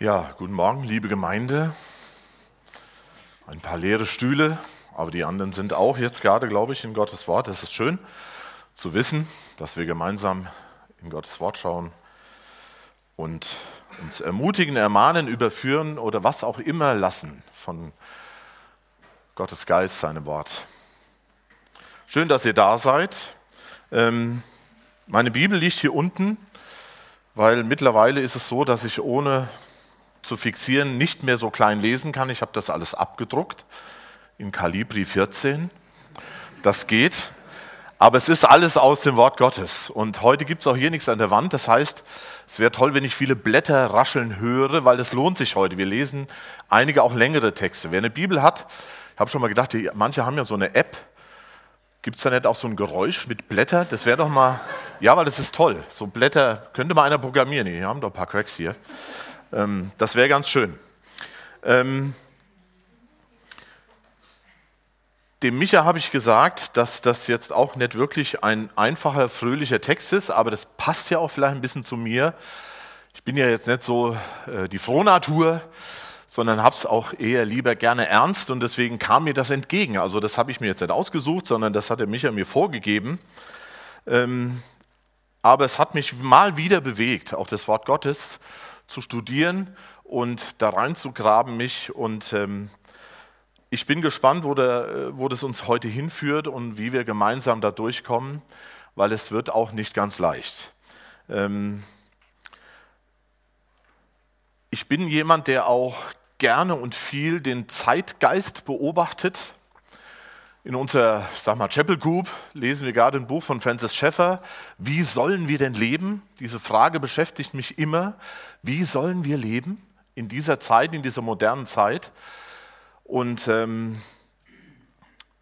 Ja, guten Morgen, liebe Gemeinde. Ein paar leere Stühle, aber die anderen sind auch jetzt gerade, glaube ich, in Gottes Wort. Es ist schön zu wissen, dass wir gemeinsam in Gottes Wort schauen und uns ermutigen, ermahnen, überführen oder was auch immer lassen von Gottes Geist, seinem Wort. Schön, dass ihr da seid. Ähm, meine Bibel liegt hier unten, weil mittlerweile ist es so, dass ich ohne zu fixieren nicht mehr so klein lesen kann. Ich habe das alles abgedruckt in Kalibri 14. Das geht. Aber es ist alles aus dem Wort Gottes. Und heute gibt es auch hier nichts an der Wand. Das heißt, es wäre toll, wenn ich viele Blätter rascheln höre, weil es lohnt sich heute. Wir lesen einige auch längere Texte. Wer eine Bibel hat, ich habe schon mal gedacht, die, manche haben ja so eine App. Gibt es da nicht auch so ein Geräusch mit Blätter? Das wäre doch mal, ja, weil das ist toll. So Blätter könnte mal einer programmieren. Wir haben doch ein paar Cracks hier. Ähm, das wäre ganz schön. Ähm, dem Micha habe ich gesagt, dass das jetzt auch nicht wirklich ein einfacher, fröhlicher Text ist, aber das passt ja auch vielleicht ein bisschen zu mir. Ich bin ja jetzt nicht so äh, die Frohnatur, sondern habe es auch eher lieber gerne ernst und deswegen kam mir das entgegen. Also das habe ich mir jetzt nicht ausgesucht, sondern das hat der Micha mir vorgegeben. Ähm, aber es hat mich mal wieder bewegt, auch das Wort Gottes zu studieren und da reinzugraben mich. Und ähm, ich bin gespannt, wo, der, wo das uns heute hinführt und wie wir gemeinsam da durchkommen, weil es wird auch nicht ganz leicht. Ähm, ich bin jemand, der auch gerne und viel den Zeitgeist beobachtet in unserer, sag mal, Chapel Group lesen wir gerade ein Buch von Francis Schaeffer. Wie sollen wir denn leben? Diese Frage beschäftigt mich immer. Wie sollen wir leben in dieser Zeit, in dieser modernen Zeit? Und ähm,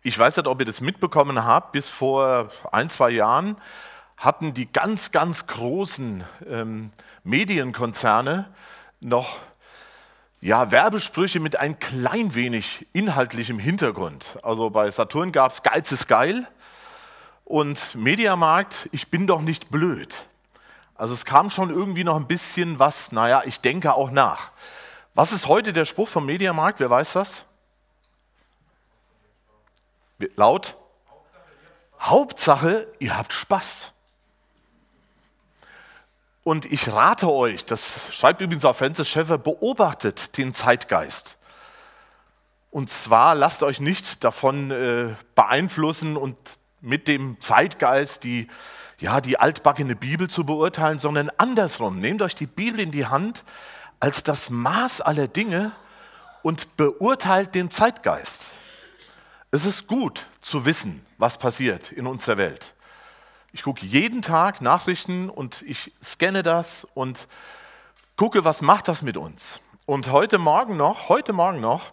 ich weiß nicht, ob ihr das mitbekommen habt, bis vor ein, zwei Jahren hatten die ganz, ganz großen ähm, Medienkonzerne noch ja, Werbesprüche mit ein klein wenig inhaltlichem Hintergrund. Also bei Saturn gab es Geiz ist geil und Mediamarkt, ich bin doch nicht blöd. Also es kam schon irgendwie noch ein bisschen was, naja, ich denke auch nach. Was ist heute der Spruch vom Mediamarkt? Wer weiß das? Laut? Hauptsache, ihr habt Spaß. Und ich rate euch, das schreibt übrigens auch Francis Schaeffer, beobachtet den Zeitgeist. Und zwar lasst euch nicht davon äh, beeinflussen und mit dem Zeitgeist die, ja, die altbackene Bibel zu beurteilen, sondern andersrum. Nehmt euch die Bibel in die Hand als das Maß aller Dinge und beurteilt den Zeitgeist. Es ist gut zu wissen, was passiert in unserer Welt. Ich gucke jeden Tag Nachrichten und ich scanne das und gucke, was macht das mit uns. Und heute Morgen noch, heute Morgen noch,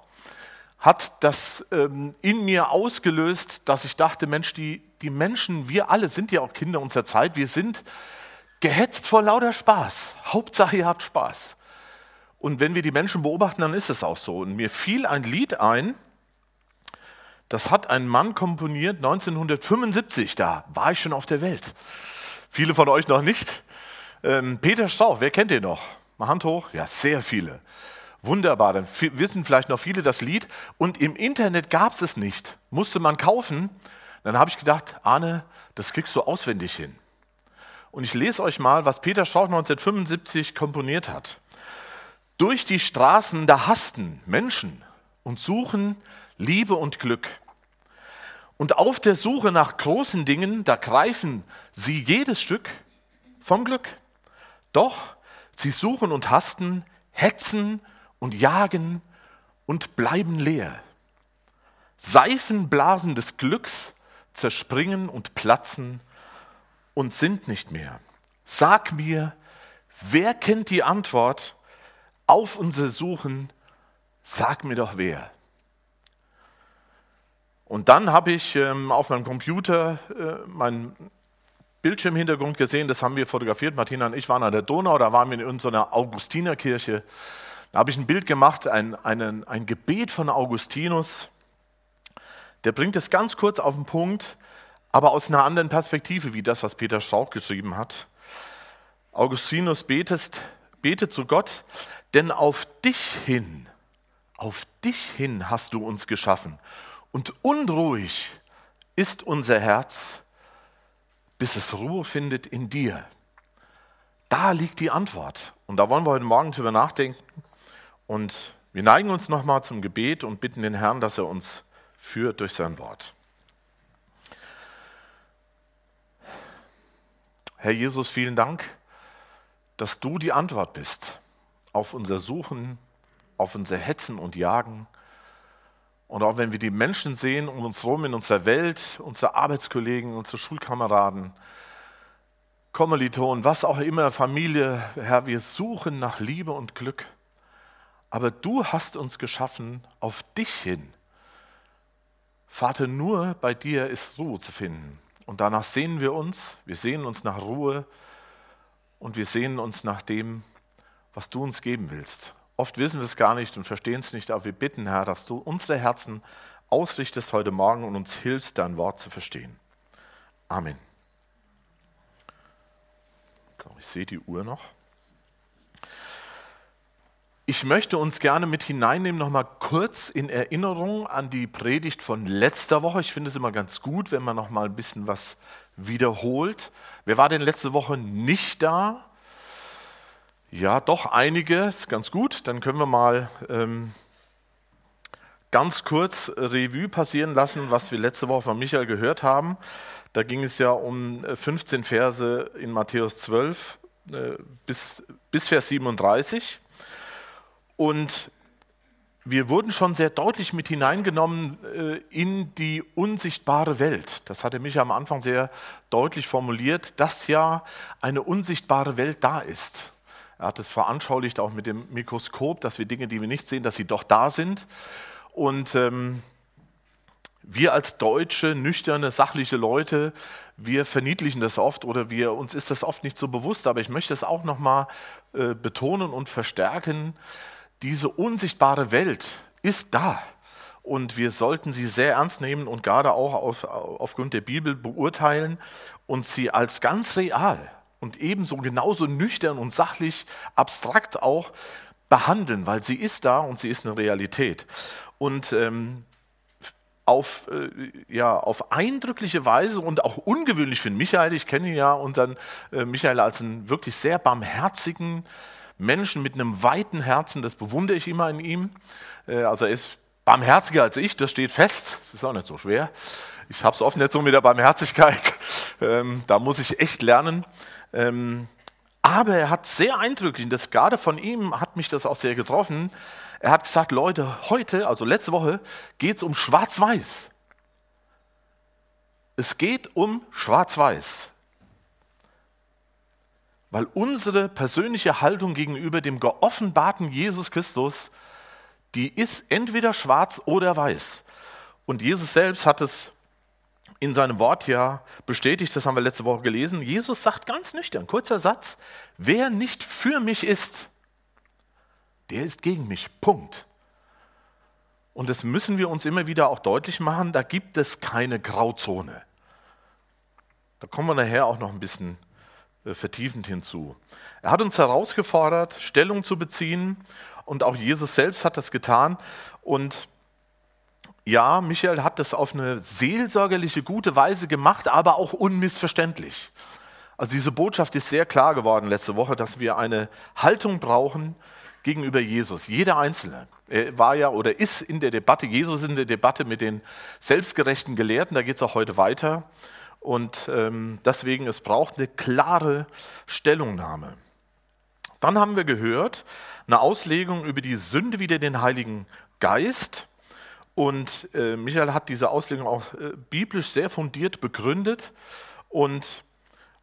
hat das ähm, in mir ausgelöst, dass ich dachte, Mensch, die, die Menschen, wir alle sind ja auch Kinder unserer Zeit, wir sind gehetzt vor lauter Spaß. Hauptsache, ihr habt Spaß. Und wenn wir die Menschen beobachten, dann ist es auch so. Und mir fiel ein Lied ein, das hat ein Mann komponiert 1975, da war ich schon auf der Welt. Viele von euch noch nicht. Ähm, Peter Strauch, wer kennt den noch? Mal Hand hoch. Ja, sehr viele. Wunderbar, dann wissen vielleicht noch viele das Lied. Und im Internet gab es es nicht, musste man kaufen. Dann habe ich gedacht, Arne, das kriegst du auswendig hin. Und ich lese euch mal, was Peter Strauch 1975 komponiert hat. Durch die Straßen, da hasten Menschen und suchen Liebe und Glück. Und auf der Suche nach großen Dingen, da greifen sie jedes Stück vom Glück. Doch sie suchen und hasten, hetzen und jagen und bleiben leer. Seifenblasen des Glücks zerspringen und platzen und sind nicht mehr. Sag mir, wer kennt die Antwort auf unser Suchen? Sag mir doch wer. Und dann habe ich ähm, auf meinem Computer äh, meinen Bildschirmhintergrund gesehen, das haben wir fotografiert. Martina und ich waren an der Donau, da waren wir in so einer Augustinerkirche. Da habe ich ein Bild gemacht, ein, einen, ein Gebet von Augustinus. Der bringt es ganz kurz auf den Punkt, aber aus einer anderen Perspektive, wie das, was Peter Schauch geschrieben hat. Augustinus betest, betet zu Gott, Denn auf dich hin, auf dich hin hast du uns geschaffen. Und unruhig ist unser Herz, bis es Ruhe findet in dir. Da liegt die Antwort. Und da wollen wir heute Morgen drüber nachdenken. Und wir neigen uns nochmal zum Gebet und bitten den Herrn, dass er uns führt durch sein Wort. Herr Jesus, vielen Dank, dass du die Antwort bist auf unser Suchen, auf unser Hetzen und Jagen. Und auch wenn wir die Menschen sehen um uns herum in unserer Welt, unsere Arbeitskollegen, unsere Schulkameraden, Kommilitonen, was auch immer, Familie, Herr, wir suchen nach Liebe und Glück. Aber du hast uns geschaffen auf dich hin. Vater, nur bei dir ist Ruhe zu finden. Und danach sehen wir uns, wir sehen uns nach Ruhe und wir sehen uns nach dem, was du uns geben willst. Oft wissen wir es gar nicht und verstehen es nicht, aber wir bitten, Herr, dass du unsere Herzen ausrichtest heute Morgen und uns hilfst, dein Wort zu verstehen. Amen. So, ich sehe die Uhr noch. Ich möchte uns gerne mit hineinnehmen, noch mal kurz in Erinnerung an die Predigt von letzter Woche. Ich finde es immer ganz gut, wenn man noch mal ein bisschen was wiederholt. Wer war denn letzte Woche nicht da? Ja, doch einige, ist ganz gut. Dann können wir mal ähm, ganz kurz Revue passieren lassen, was wir letzte Woche von Michael gehört haben. Da ging es ja um 15 Verse in Matthäus 12 äh, bis, bis Vers 37. Und wir wurden schon sehr deutlich mit hineingenommen äh, in die unsichtbare Welt. Das hatte mich am Anfang sehr deutlich formuliert, dass ja eine unsichtbare Welt da ist. Er hat es veranschaulicht auch mit dem Mikroskop, dass wir Dinge, die wir nicht sehen, dass sie doch da sind. Und ähm, wir als deutsche, nüchterne, sachliche Leute, wir verniedlichen das oft oder wir, uns ist das oft nicht so bewusst, aber ich möchte es auch nochmal äh, betonen und verstärken diese unsichtbare Welt ist da und wir sollten sie sehr ernst nehmen und gerade auch auf, aufgrund der Bibel beurteilen und sie als ganz real und ebenso genauso nüchtern und sachlich, abstrakt auch behandeln, weil sie ist da und sie ist eine Realität. Und ähm, auf, äh, ja, auf eindrückliche Weise und auch ungewöhnlich für Michael, ich kenne ja unseren äh, Michael als einen wirklich sehr barmherzigen, Menschen mit einem weiten Herzen, das bewundere ich immer in ihm. Äh, also er ist barmherziger als ich, das steht fest. Das ist auch nicht so schwer. Ich habe es oft nicht so mit der Barmherzigkeit. Ähm, da muss ich echt lernen. Ähm, aber er hat sehr eindrücklich, und das gerade von ihm hat mich das auch sehr getroffen. Er hat gesagt, Leute, heute, also letzte Woche, geht es um Schwarz-Weiß. Es geht um Schwarz-Weiß weil unsere persönliche Haltung gegenüber dem geoffenbarten Jesus Christus, die ist entweder schwarz oder weiß. Und Jesus selbst hat es in seinem Wort ja bestätigt, das haben wir letzte Woche gelesen. Jesus sagt ganz nüchtern, kurzer Satz, wer nicht für mich ist, der ist gegen mich. Punkt. Und das müssen wir uns immer wieder auch deutlich machen, da gibt es keine Grauzone. Da kommen wir nachher auch noch ein bisschen äh, vertiefend hinzu. Er hat uns herausgefordert, Stellung zu beziehen und auch Jesus selbst hat das getan. Und ja, Michael hat das auf eine seelsorgerliche, gute Weise gemacht, aber auch unmissverständlich. Also diese Botschaft ist sehr klar geworden letzte Woche, dass wir eine Haltung brauchen gegenüber Jesus, jeder Einzelne. Er war ja oder ist in der Debatte, Jesus in der Debatte mit den selbstgerechten Gelehrten, da geht es auch heute weiter. Und ähm, deswegen, es braucht eine klare Stellungnahme. Dann haben wir gehört, eine Auslegung über die Sünde wieder den Heiligen Geist. Und äh, Michael hat diese Auslegung auch äh, biblisch sehr fundiert begründet und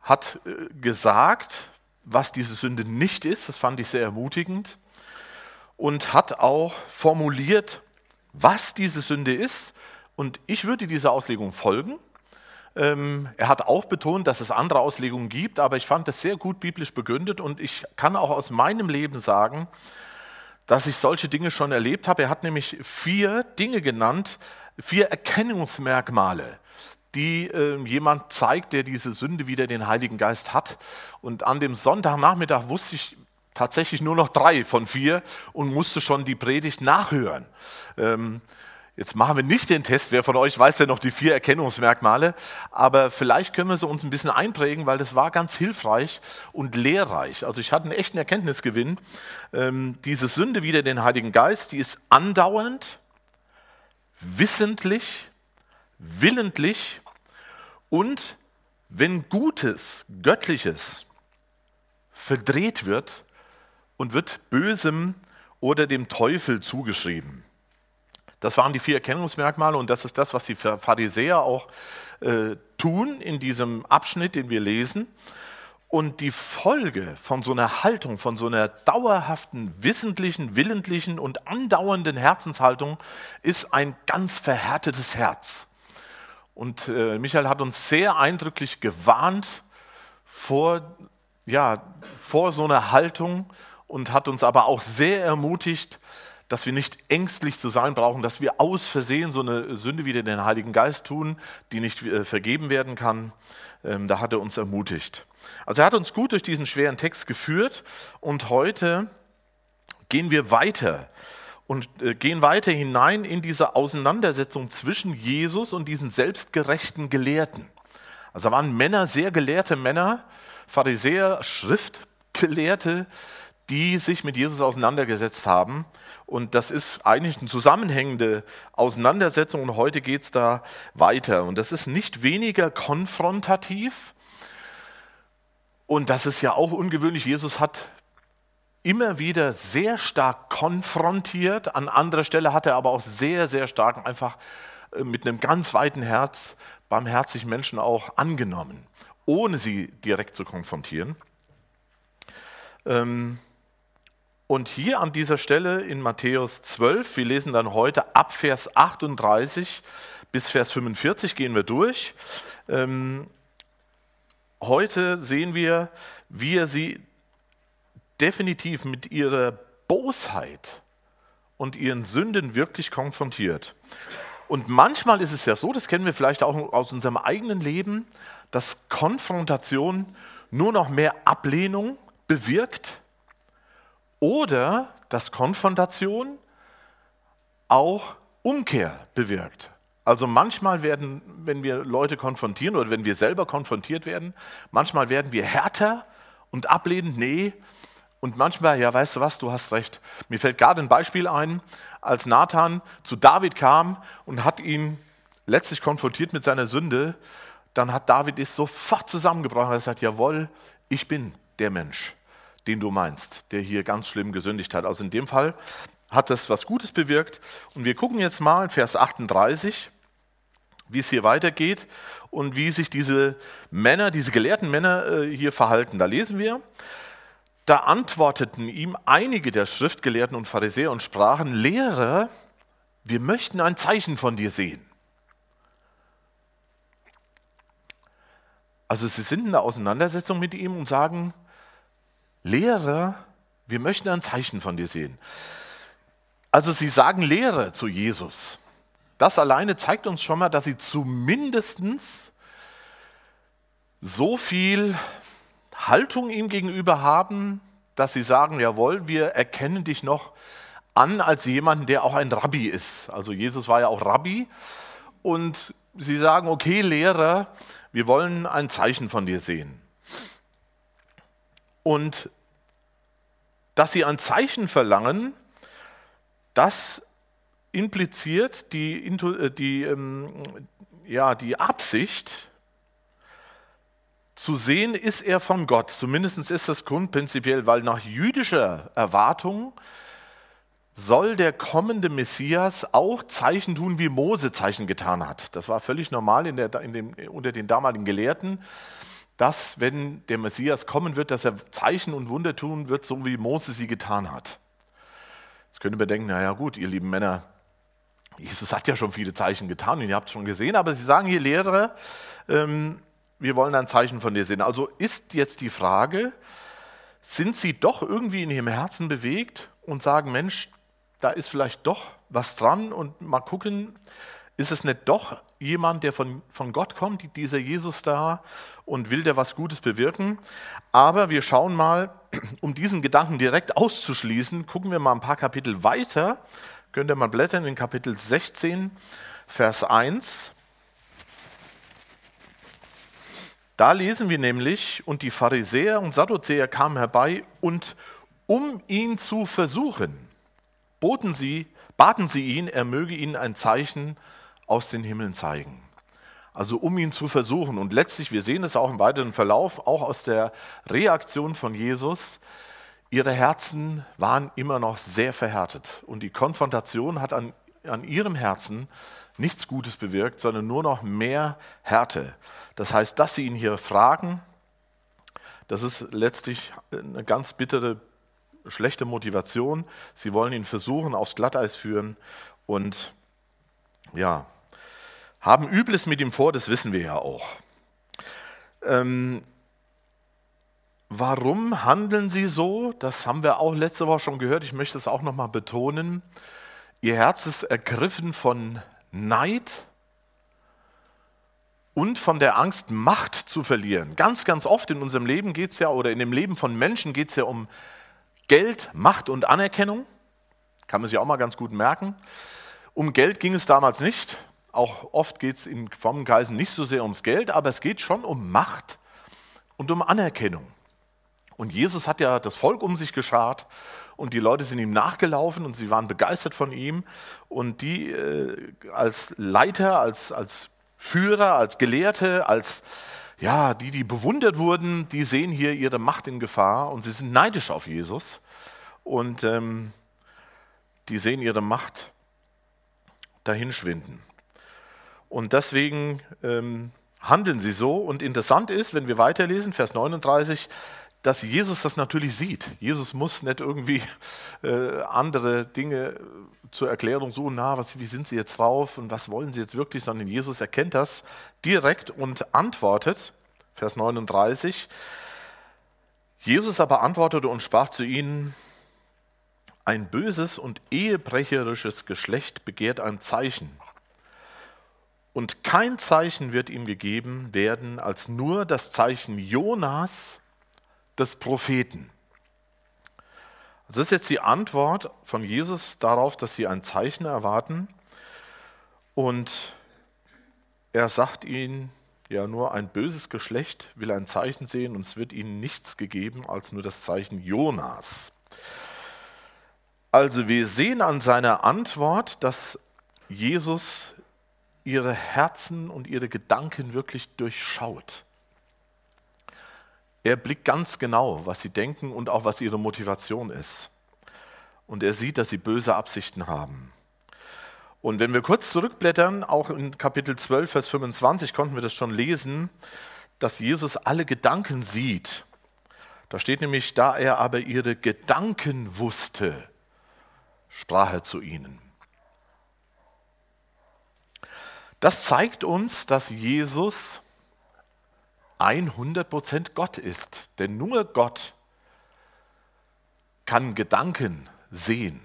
hat äh, gesagt, was diese Sünde nicht ist. Das fand ich sehr ermutigend. Und hat auch formuliert, was diese Sünde ist. Und ich würde dieser Auslegung folgen. Ähm, er hat auch betont, dass es andere Auslegungen gibt, aber ich fand das sehr gut biblisch begründet und ich kann auch aus meinem Leben sagen, dass ich solche Dinge schon erlebt habe. Er hat nämlich vier Dinge genannt, vier Erkennungsmerkmale, die äh, jemand zeigt, der diese Sünde wieder den Heiligen Geist hat. Und an dem Sonntagnachmittag wusste ich tatsächlich nur noch drei von vier und musste schon die Predigt nachhören. Ähm, Jetzt machen wir nicht den Test, wer von euch weiß ja noch die vier Erkennungsmerkmale, aber vielleicht können wir sie uns ein bisschen einprägen, weil das war ganz hilfreich und lehrreich. Also ich hatte einen echten Erkenntnisgewinn. Ähm, diese Sünde wieder den Heiligen Geist, die ist andauernd, wissentlich, willentlich und wenn Gutes, Göttliches verdreht wird und wird Bösem oder dem Teufel zugeschrieben. Das waren die vier Erkennungsmerkmale und das ist das, was die Pharisäer auch äh, tun in diesem Abschnitt, den wir lesen. Und die Folge von so einer Haltung, von so einer dauerhaften, wissentlichen, willentlichen und andauernden Herzenshaltung ist ein ganz verhärtetes Herz. Und äh, Michael hat uns sehr eindrücklich gewarnt vor, ja, vor so einer Haltung und hat uns aber auch sehr ermutigt, dass wir nicht ängstlich zu sein brauchen, dass wir aus Versehen so eine Sünde wie den Heiligen Geist tun, die nicht äh, vergeben werden kann. Ähm, da hat er uns ermutigt. Also er hat uns gut durch diesen schweren Text geführt und heute gehen wir weiter und äh, gehen weiter hinein in diese Auseinandersetzung zwischen Jesus und diesen selbstgerechten Gelehrten. Also da waren Männer, sehr gelehrte Männer, Pharisäer, Schriftgelehrte, die sich mit Jesus auseinandergesetzt haben. Und das ist eigentlich eine zusammenhängende Auseinandersetzung und heute geht es da weiter. Und das ist nicht weniger konfrontativ. Und das ist ja auch ungewöhnlich. Jesus hat immer wieder sehr stark konfrontiert. An anderer Stelle hat er aber auch sehr, sehr stark einfach äh, mit einem ganz weiten Herz barmherzig Menschen auch angenommen, ohne sie direkt zu konfrontieren. Ähm, und hier an dieser Stelle in Matthäus 12, wir lesen dann heute ab Vers 38 bis Vers 45 gehen wir durch. Ähm, heute sehen wir, wie er sie definitiv mit ihrer Bosheit und ihren Sünden wirklich konfrontiert. Und manchmal ist es ja so, das kennen wir vielleicht auch aus unserem eigenen Leben, dass Konfrontation nur noch mehr Ablehnung bewirkt oder dass Konfrontation auch Umkehr bewirkt. Also manchmal werden, wenn wir Leute konfrontieren oder wenn wir selber konfrontiert werden, manchmal werden wir härter und ablehnend, nee. Und manchmal, ja, weißt du was, du hast recht. Mir fällt gerade ein Beispiel ein, als Nathan zu David kam und hat ihn letztlich konfrontiert mit seiner Sünde, dann hat David es sofort zusammengebracht und er sagt, jawohl, ich bin der Mensch den du meinst, der hier ganz schlimm gesündigt hat. Also in dem Fall hat das was Gutes bewirkt. Und wir gucken jetzt mal in Vers 38, wie es hier weitergeht und wie sich diese Männer, diese gelehrten Männer äh, hier verhalten. Da lesen wir, da antworteten ihm einige der Schriftgelehrten und Pharisäer und sprachen, Lehrer, wir möchten ein Zeichen von dir sehen. Also sie sind in der Auseinandersetzung mit ihm und sagen, Lehrer, wir möchten ein Zeichen von dir sehen. Also sie sagen Lehre zu Jesus. Das alleine zeigt uns schon mal, dass sie zumindest so viel Haltung ihm gegenüber haben, dass sie sagen, jawohl, wir erkennen dich noch an als jemanden, der auch ein Rabbi ist. Also Jesus war ja auch Rabbi. Und sie sagen, okay, Lehrer, wir wollen ein Zeichen von dir sehen. Und dass sie ein Zeichen verlangen, das impliziert die, äh, die, ähm, ja, die Absicht, zu sehen, ist er von Gott. Zumindest ist das grundprinzipiell, weil nach jüdischer Erwartung soll der kommende Messias auch Zeichen tun, wie Mose Zeichen getan hat. Das war völlig normal in der, in dem, unter den damaligen Gelehrten dass, wenn der Messias kommen wird, dass er Zeichen und Wunder tun wird, so wie Mose sie getan hat. Jetzt könnte man denken, naja gut, ihr lieben Männer, Jesus hat ja schon viele Zeichen getan und ihr habt es schon gesehen, aber sie sagen hier, Lehrer, ähm, wir wollen ein Zeichen von dir sehen. Also ist jetzt die Frage, sind sie doch irgendwie in ihrem Herzen bewegt und sagen, Mensch, da ist vielleicht doch was dran und mal gucken, ist es nicht doch jemand, der von, von Gott kommt, dieser Jesus da, und will der was Gutes bewirken. Aber wir schauen mal, um diesen Gedanken direkt auszuschließen, gucken wir mal ein paar Kapitel weiter. Könnt ihr mal blättern in Kapitel 16, Vers 1. Da lesen wir nämlich, und die Pharisäer und Sadduzäer kamen herbei und um ihn zu versuchen, boten sie, baten sie ihn, er möge ihnen ein Zeichen aus den Himmeln zeigen. Also um ihn zu versuchen. Und letztlich, wir sehen es auch im weiteren Verlauf, auch aus der Reaktion von Jesus, ihre Herzen waren immer noch sehr verhärtet. Und die Konfrontation hat an, an ihrem Herzen nichts Gutes bewirkt, sondern nur noch mehr Härte. Das heißt, dass sie ihn hier fragen, das ist letztlich eine ganz bittere, schlechte Motivation. Sie wollen ihn versuchen, aufs Glatteis führen und ja, haben Übles mit ihm vor, das wissen wir ja auch. Ähm, warum handeln sie so? Das haben wir auch letzte Woche schon gehört. Ich möchte es auch nochmal betonen. Ihr Herz ist ergriffen von Neid und von der Angst, Macht zu verlieren. Ganz, ganz oft in unserem Leben geht es ja, oder in dem Leben von Menschen geht es ja um Geld, Macht und Anerkennung. Kann man sich auch mal ganz gut merken. Um Geld ging es damals nicht. Auch oft geht es in frommen Kreisen nicht so sehr ums Geld, aber es geht schon um Macht und um Anerkennung. Und Jesus hat ja das Volk um sich geschart und die Leute sind ihm nachgelaufen und sie waren begeistert von ihm. Und die äh, als Leiter, als, als Führer, als Gelehrte, als ja, die, die bewundert wurden, die sehen hier ihre Macht in Gefahr und sie sind neidisch auf Jesus und ähm, die sehen ihre Macht dahinschwinden. Und deswegen ähm, handeln sie so. Und interessant ist, wenn wir weiterlesen, Vers 39, dass Jesus das natürlich sieht. Jesus muss nicht irgendwie äh, andere Dinge zur Erklärung suchen, na, was, wie sind sie jetzt drauf und was wollen sie jetzt wirklich, sondern Jesus erkennt das direkt und antwortet, Vers 39, Jesus aber antwortete und sprach zu ihnen, ein böses und ehebrecherisches Geschlecht begehrt ein Zeichen. Und kein Zeichen wird ihm gegeben werden, als nur das Zeichen Jonas, des Propheten. Das ist jetzt die Antwort von Jesus darauf, dass sie ein Zeichen erwarten. Und er sagt ihnen, ja, nur ein böses Geschlecht will ein Zeichen sehen und es wird ihnen nichts gegeben als nur das Zeichen Jonas. Also wir sehen an seiner Antwort, dass Jesus ihre Herzen und ihre Gedanken wirklich durchschaut. Er blickt ganz genau, was sie denken und auch was ihre Motivation ist. Und er sieht, dass sie böse Absichten haben. Und wenn wir kurz zurückblättern, auch in Kapitel 12, Vers 25 konnten wir das schon lesen, dass Jesus alle Gedanken sieht. Da steht nämlich, da er aber ihre Gedanken wusste, sprach er zu ihnen. Das zeigt uns, dass Jesus 100% Gott ist. Denn nur Gott kann Gedanken sehen.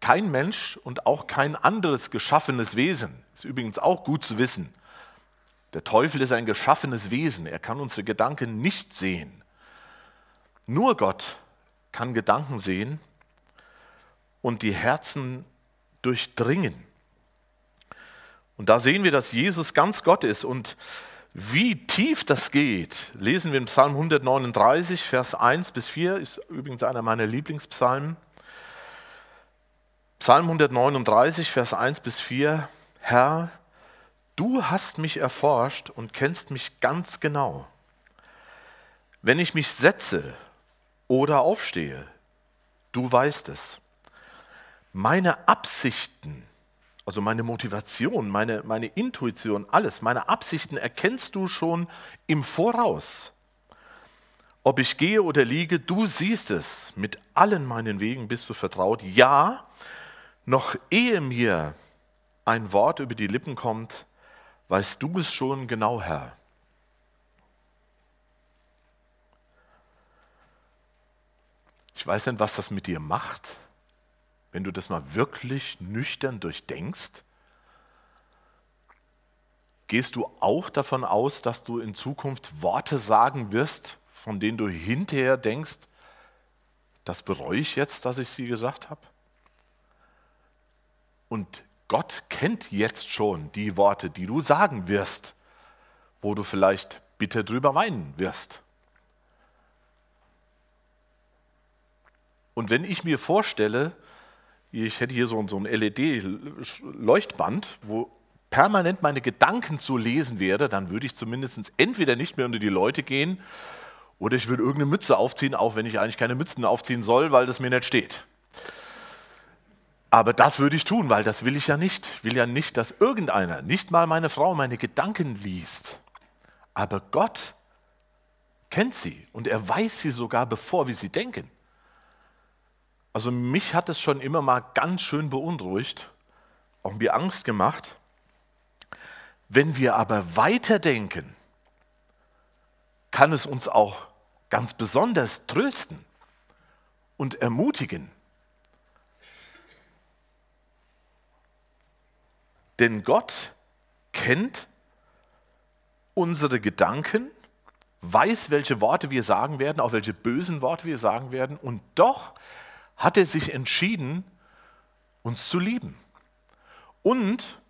Kein Mensch und auch kein anderes geschaffenes Wesen, ist übrigens auch gut zu wissen. Der Teufel ist ein geschaffenes Wesen, er kann unsere Gedanken nicht sehen. Nur Gott kann Gedanken sehen und die Herzen durchdringen. Und da sehen wir, dass Jesus ganz Gott ist und wie tief das geht, lesen wir im Psalm 139, Vers 1 bis 4, ist übrigens einer meiner Lieblingspsalmen. Psalm 139, Vers 1 bis 4, Herr, du hast mich erforscht und kennst mich ganz genau. Wenn ich mich setze oder aufstehe, du weißt es. Meine Absichten also meine Motivation, meine, meine Intuition, alles, meine Absichten erkennst du schon im Voraus. Ob ich gehe oder liege, du siehst es. Mit allen meinen Wegen bist du vertraut. Ja, noch ehe mir ein Wort über die Lippen kommt, weißt du es schon genau, Herr. Ich weiß nicht, was das mit dir macht wenn du das mal wirklich nüchtern durchdenkst, Gehst du auch davon aus, dass du in Zukunft Worte sagen wirst, von denen du hinterher denkst, das bereue ich jetzt, dass ich sie gesagt habe? Und Gott kennt jetzt schon die Worte, die du sagen wirst, wo du vielleicht bitter drüber weinen wirst. Und wenn ich mir vorstelle, ich hätte hier so ein LED-Leuchtband, wo permanent meine Gedanken zu lesen werde, dann würde ich zumindest entweder nicht mehr unter die Leute gehen oder ich würde irgendeine Mütze aufziehen, auch wenn ich eigentlich keine Mützen aufziehen soll, weil das mir nicht steht. Aber das würde ich tun, weil das will ich ja nicht. Ich will ja nicht, dass irgendeiner, nicht mal meine Frau, meine Gedanken liest. Aber Gott kennt sie und er weiß sie sogar, bevor wir sie denken. Also mich hat es schon immer mal ganz schön beunruhigt, auch mir Angst gemacht, wenn wir aber weiterdenken, kann es uns auch ganz besonders trösten und ermutigen. Denn Gott kennt unsere Gedanken, weiß, welche Worte wir sagen werden, auch welche bösen Worte wir sagen werden, und doch hat er sich entschieden, uns zu lieben und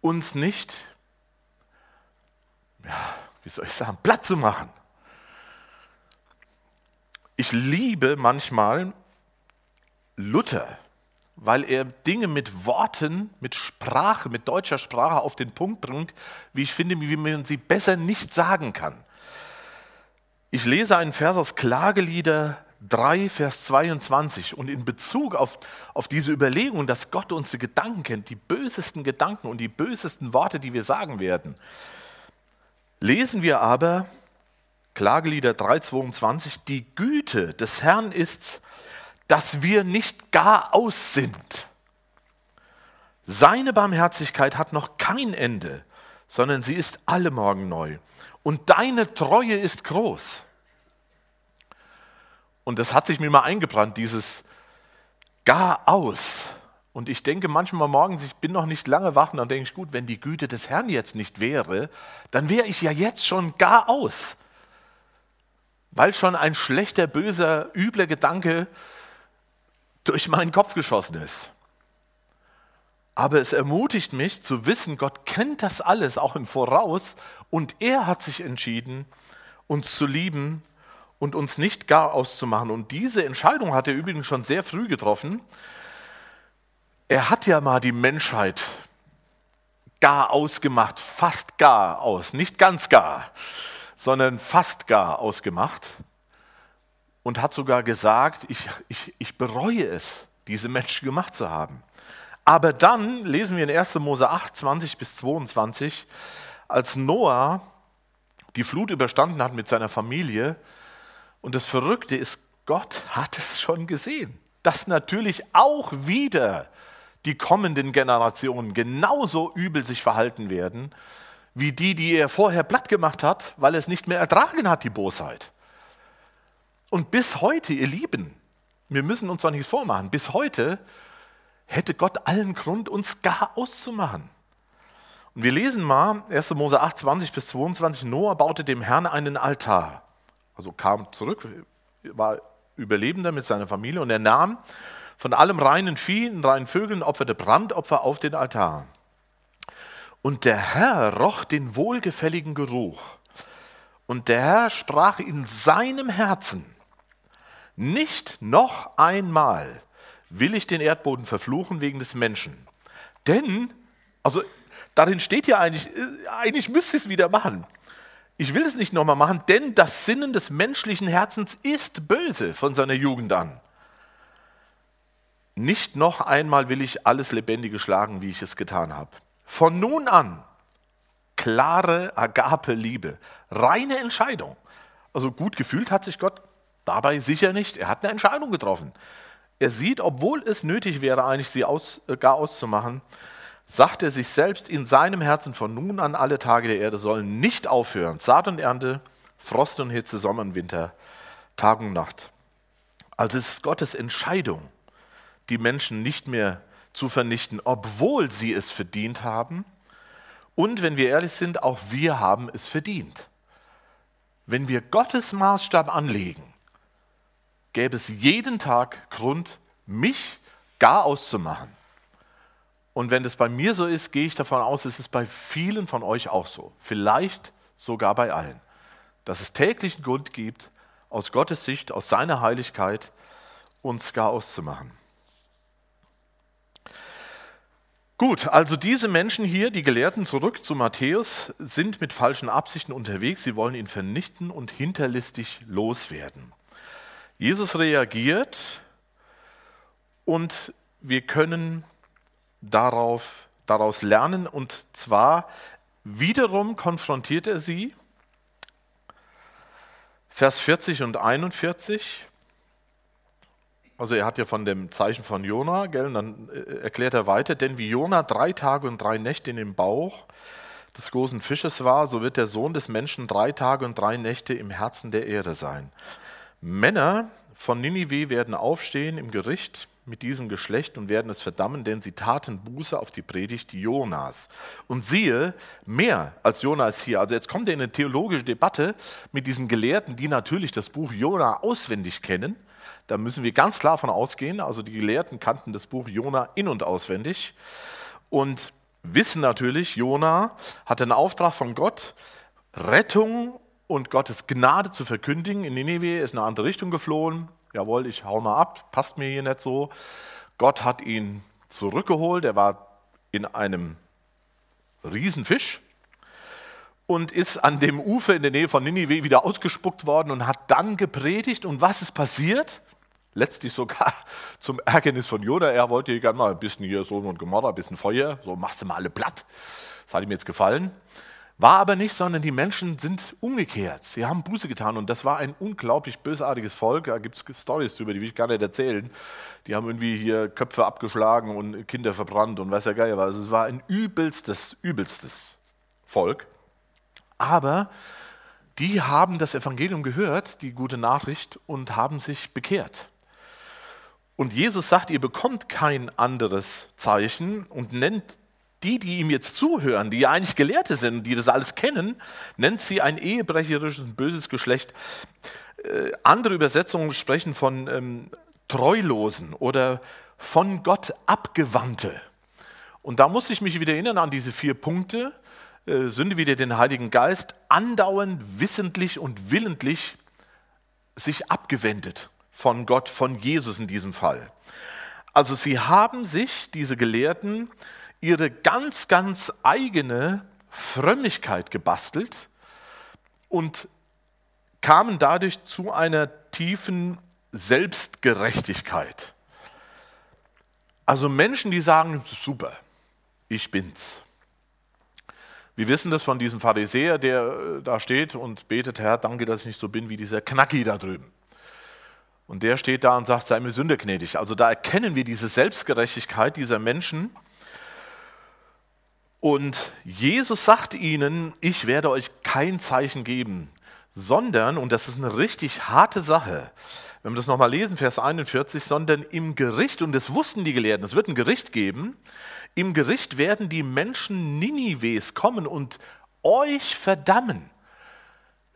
uns nicht ja, wie soll ich sagen, platt zu machen. Ich liebe manchmal Luther, weil er Dinge mit Worten, mit Sprache, mit deutscher Sprache auf den Punkt bringt, wie ich finde, wie man sie besser nicht sagen kann. Ich lese einen Vers aus Klagelieder 3, Vers 22 und in Bezug auf, auf diese Überlegung, dass Gott unsere Gedanken kennt, die bösesten Gedanken und die bösesten Worte, die wir sagen werden, Lesen wir aber Klagelieder 3,22, die Güte des Herrn ist, dass wir nicht gar aus sind. Seine Barmherzigkeit hat noch kein Ende, sondern sie ist alle Morgen neu. Und deine Treue ist groß. Und das hat sich mir mal eingebrannt, dieses gar aus. Und ich denke manchmal morgens, ich bin noch nicht lange wach, und dann denke ich, gut, wenn die Güte des Herrn jetzt nicht wäre, dann wäre ich ja jetzt schon gar aus. Weil schon ein schlechter, böser, übler Gedanke durch meinen Kopf geschossen ist. Aber es ermutigt mich zu wissen, Gott kennt das alles auch im Voraus und er hat sich entschieden, uns zu lieben und uns nicht gar auszumachen. Und diese Entscheidung hat er übrigens schon sehr früh getroffen er hat ja mal die Menschheit gar ausgemacht, fast gar aus, nicht ganz gar, sondern fast gar ausgemacht und hat sogar gesagt, ich, ich, ich bereue es, diese Menschen gemacht zu haben. Aber dann lesen wir in 1. Mose 8, 20 bis 22, als Noah die Flut überstanden hat mit seiner Familie. Und das Verrückte ist, Gott hat es schon gesehen, dass natürlich auch wieder die kommenden Generationen genauso übel sich verhalten werden, wie die, die er vorher platt gemacht hat, weil er es nicht mehr ertragen hat, die Bosheit. Und bis heute, ihr Lieben, wir müssen uns doch nichts vormachen, bis heute hätte Gott allen Grund, uns gar auszumachen. Und wir lesen mal 1. Mose 8, 20 bis 22, Noah baute dem Herrn einen Altar. Also kam zurück, war Überlebender mit seiner Familie und er nahm von allem reinen Vieh reinen Vögeln opferte Brandopfer auf den Altar. Und der Herr roch den wohlgefälligen Geruch. Und der Herr sprach in seinem Herzen, nicht noch einmal will ich den Erdboden verfluchen wegen des Menschen. Denn, also darin steht ja eigentlich, äh, eigentlich müsste ich es wieder machen. Ich will es nicht nochmal machen, denn das Sinnen des menschlichen Herzens ist böse von seiner Jugend an. Nicht noch einmal will ich alles Lebendige schlagen, wie ich es getan habe. Von nun an klare Agape-Liebe, reine Entscheidung. Also gut gefühlt hat sich Gott dabei sicher nicht. Er hat eine Entscheidung getroffen. Er sieht, obwohl es nötig wäre, eigentlich sie aus, äh, gar auszumachen, sagt er sich selbst in seinem Herzen von nun an alle Tage der Erde sollen nicht aufhören. Saat und Ernte, Frost und Hitze, Sommer und Winter, Tag und Nacht. Also es ist Gottes Entscheidung die Menschen nicht mehr zu vernichten, obwohl sie es verdient haben Und wenn wir ehrlich sind, auch wir haben es verdient. Wenn wir Gottes Maßstab anlegen, gäbe es jeden Tag Grund, mich gar auszumachen. Und wenn das bei mir so ist, gehe ich davon aus, ist es bei vielen von euch auch so. Vielleicht sogar bei allen. Dass es täglichen Grund gibt, aus Gottes Sicht, aus seiner Heiligkeit, uns gar auszumachen. Gut, also diese Menschen hier, die Gelehrten zurück zu Matthäus, sind mit falschen Absichten unterwegs. Sie wollen ihn vernichten und hinterlistig loswerden. Jesus reagiert und wir können darauf, daraus lernen und zwar wiederum konfrontiert er sie. Vers 40 und 41. Also er hat ja von dem Zeichen von Jona, gell, und dann äh, erklärt er weiter, denn wie Jona drei Tage und drei Nächte in dem Bauch des großen Fisches war, so wird der Sohn des Menschen drei Tage und drei Nächte im Herzen der Erde sein. Männer von Ninive werden aufstehen im Gericht mit diesem Geschlecht und werden es verdammen, denn sie taten Buße auf die Predigt Jonas. Und siehe, mehr als Jonas hier. Also jetzt kommt er in eine theologische Debatte mit diesen Gelehrten, die natürlich das Buch Jona auswendig kennen. Da müssen wir ganz klar von ausgehen. Also die Gelehrten kannten das Buch Jona in- und auswendig und wissen natürlich, Jona hatte einen Auftrag von Gott, Rettung und Gottes Gnade zu verkündigen. In Nineveh ist in eine andere Richtung geflohen, jawohl, ich hau mal ab, passt mir hier nicht so. Gott hat ihn zurückgeholt, er war in einem Riesenfisch und ist an dem Ufer in der Nähe von Ninive wieder ausgespuckt worden und hat dann gepredigt. Und was ist passiert? Letztlich sogar zum Ärgernis von Jona. Er wollte hier gerne mal ein bisschen hier so und Gemorra, ein bisschen Feuer, so machst du mal alle platt. Das hat ihm jetzt gefallen. War aber nicht, sondern die Menschen sind umgekehrt. Sie haben Buße getan und das war ein unglaublich bösartiges Volk. Da gibt es Stories drüber, die will ich gar nicht erzählen. Die haben irgendwie hier Köpfe abgeschlagen und Kinder verbrannt und weiß ja geil was. Also es war ein übelstes, übelstes Volk. Aber die haben das Evangelium gehört, die gute Nachricht, und haben sich bekehrt. Und Jesus sagt, ihr bekommt kein anderes Zeichen und nennt die, die ihm jetzt zuhören, die ja eigentlich Gelehrte sind, die das alles kennen, nennt sie ein ehebrecherisches böses Geschlecht. Äh, andere Übersetzungen sprechen von ähm, Treulosen oder von Gott Abgewandte. Und da muss ich mich wieder erinnern an diese vier Punkte. Äh, Sünde wieder den Heiligen Geist, andauernd, wissentlich und willentlich sich abgewendet von Gott, von Jesus in diesem Fall. Also sie haben sich, diese Gelehrten, ihre ganz, ganz eigene Frömmigkeit gebastelt und kamen dadurch zu einer tiefen Selbstgerechtigkeit. Also Menschen, die sagen, super, ich bin's. Wir wissen das von diesem Pharisäer, der äh, da steht und betet, Herr, danke, dass ich nicht so bin wie dieser Knacki da drüben. Und der steht da und sagt, sei mir Sünder gnädig. Also da erkennen wir diese Selbstgerechtigkeit dieser Menschen, und Jesus sagt ihnen, ich werde euch kein Zeichen geben, sondern, und das ist eine richtig harte Sache, wenn wir das nochmal lesen, Vers 41, sondern im Gericht, und das wussten die Gelehrten, es wird ein Gericht geben, im Gericht werden die Menschen Ninives kommen und euch verdammen.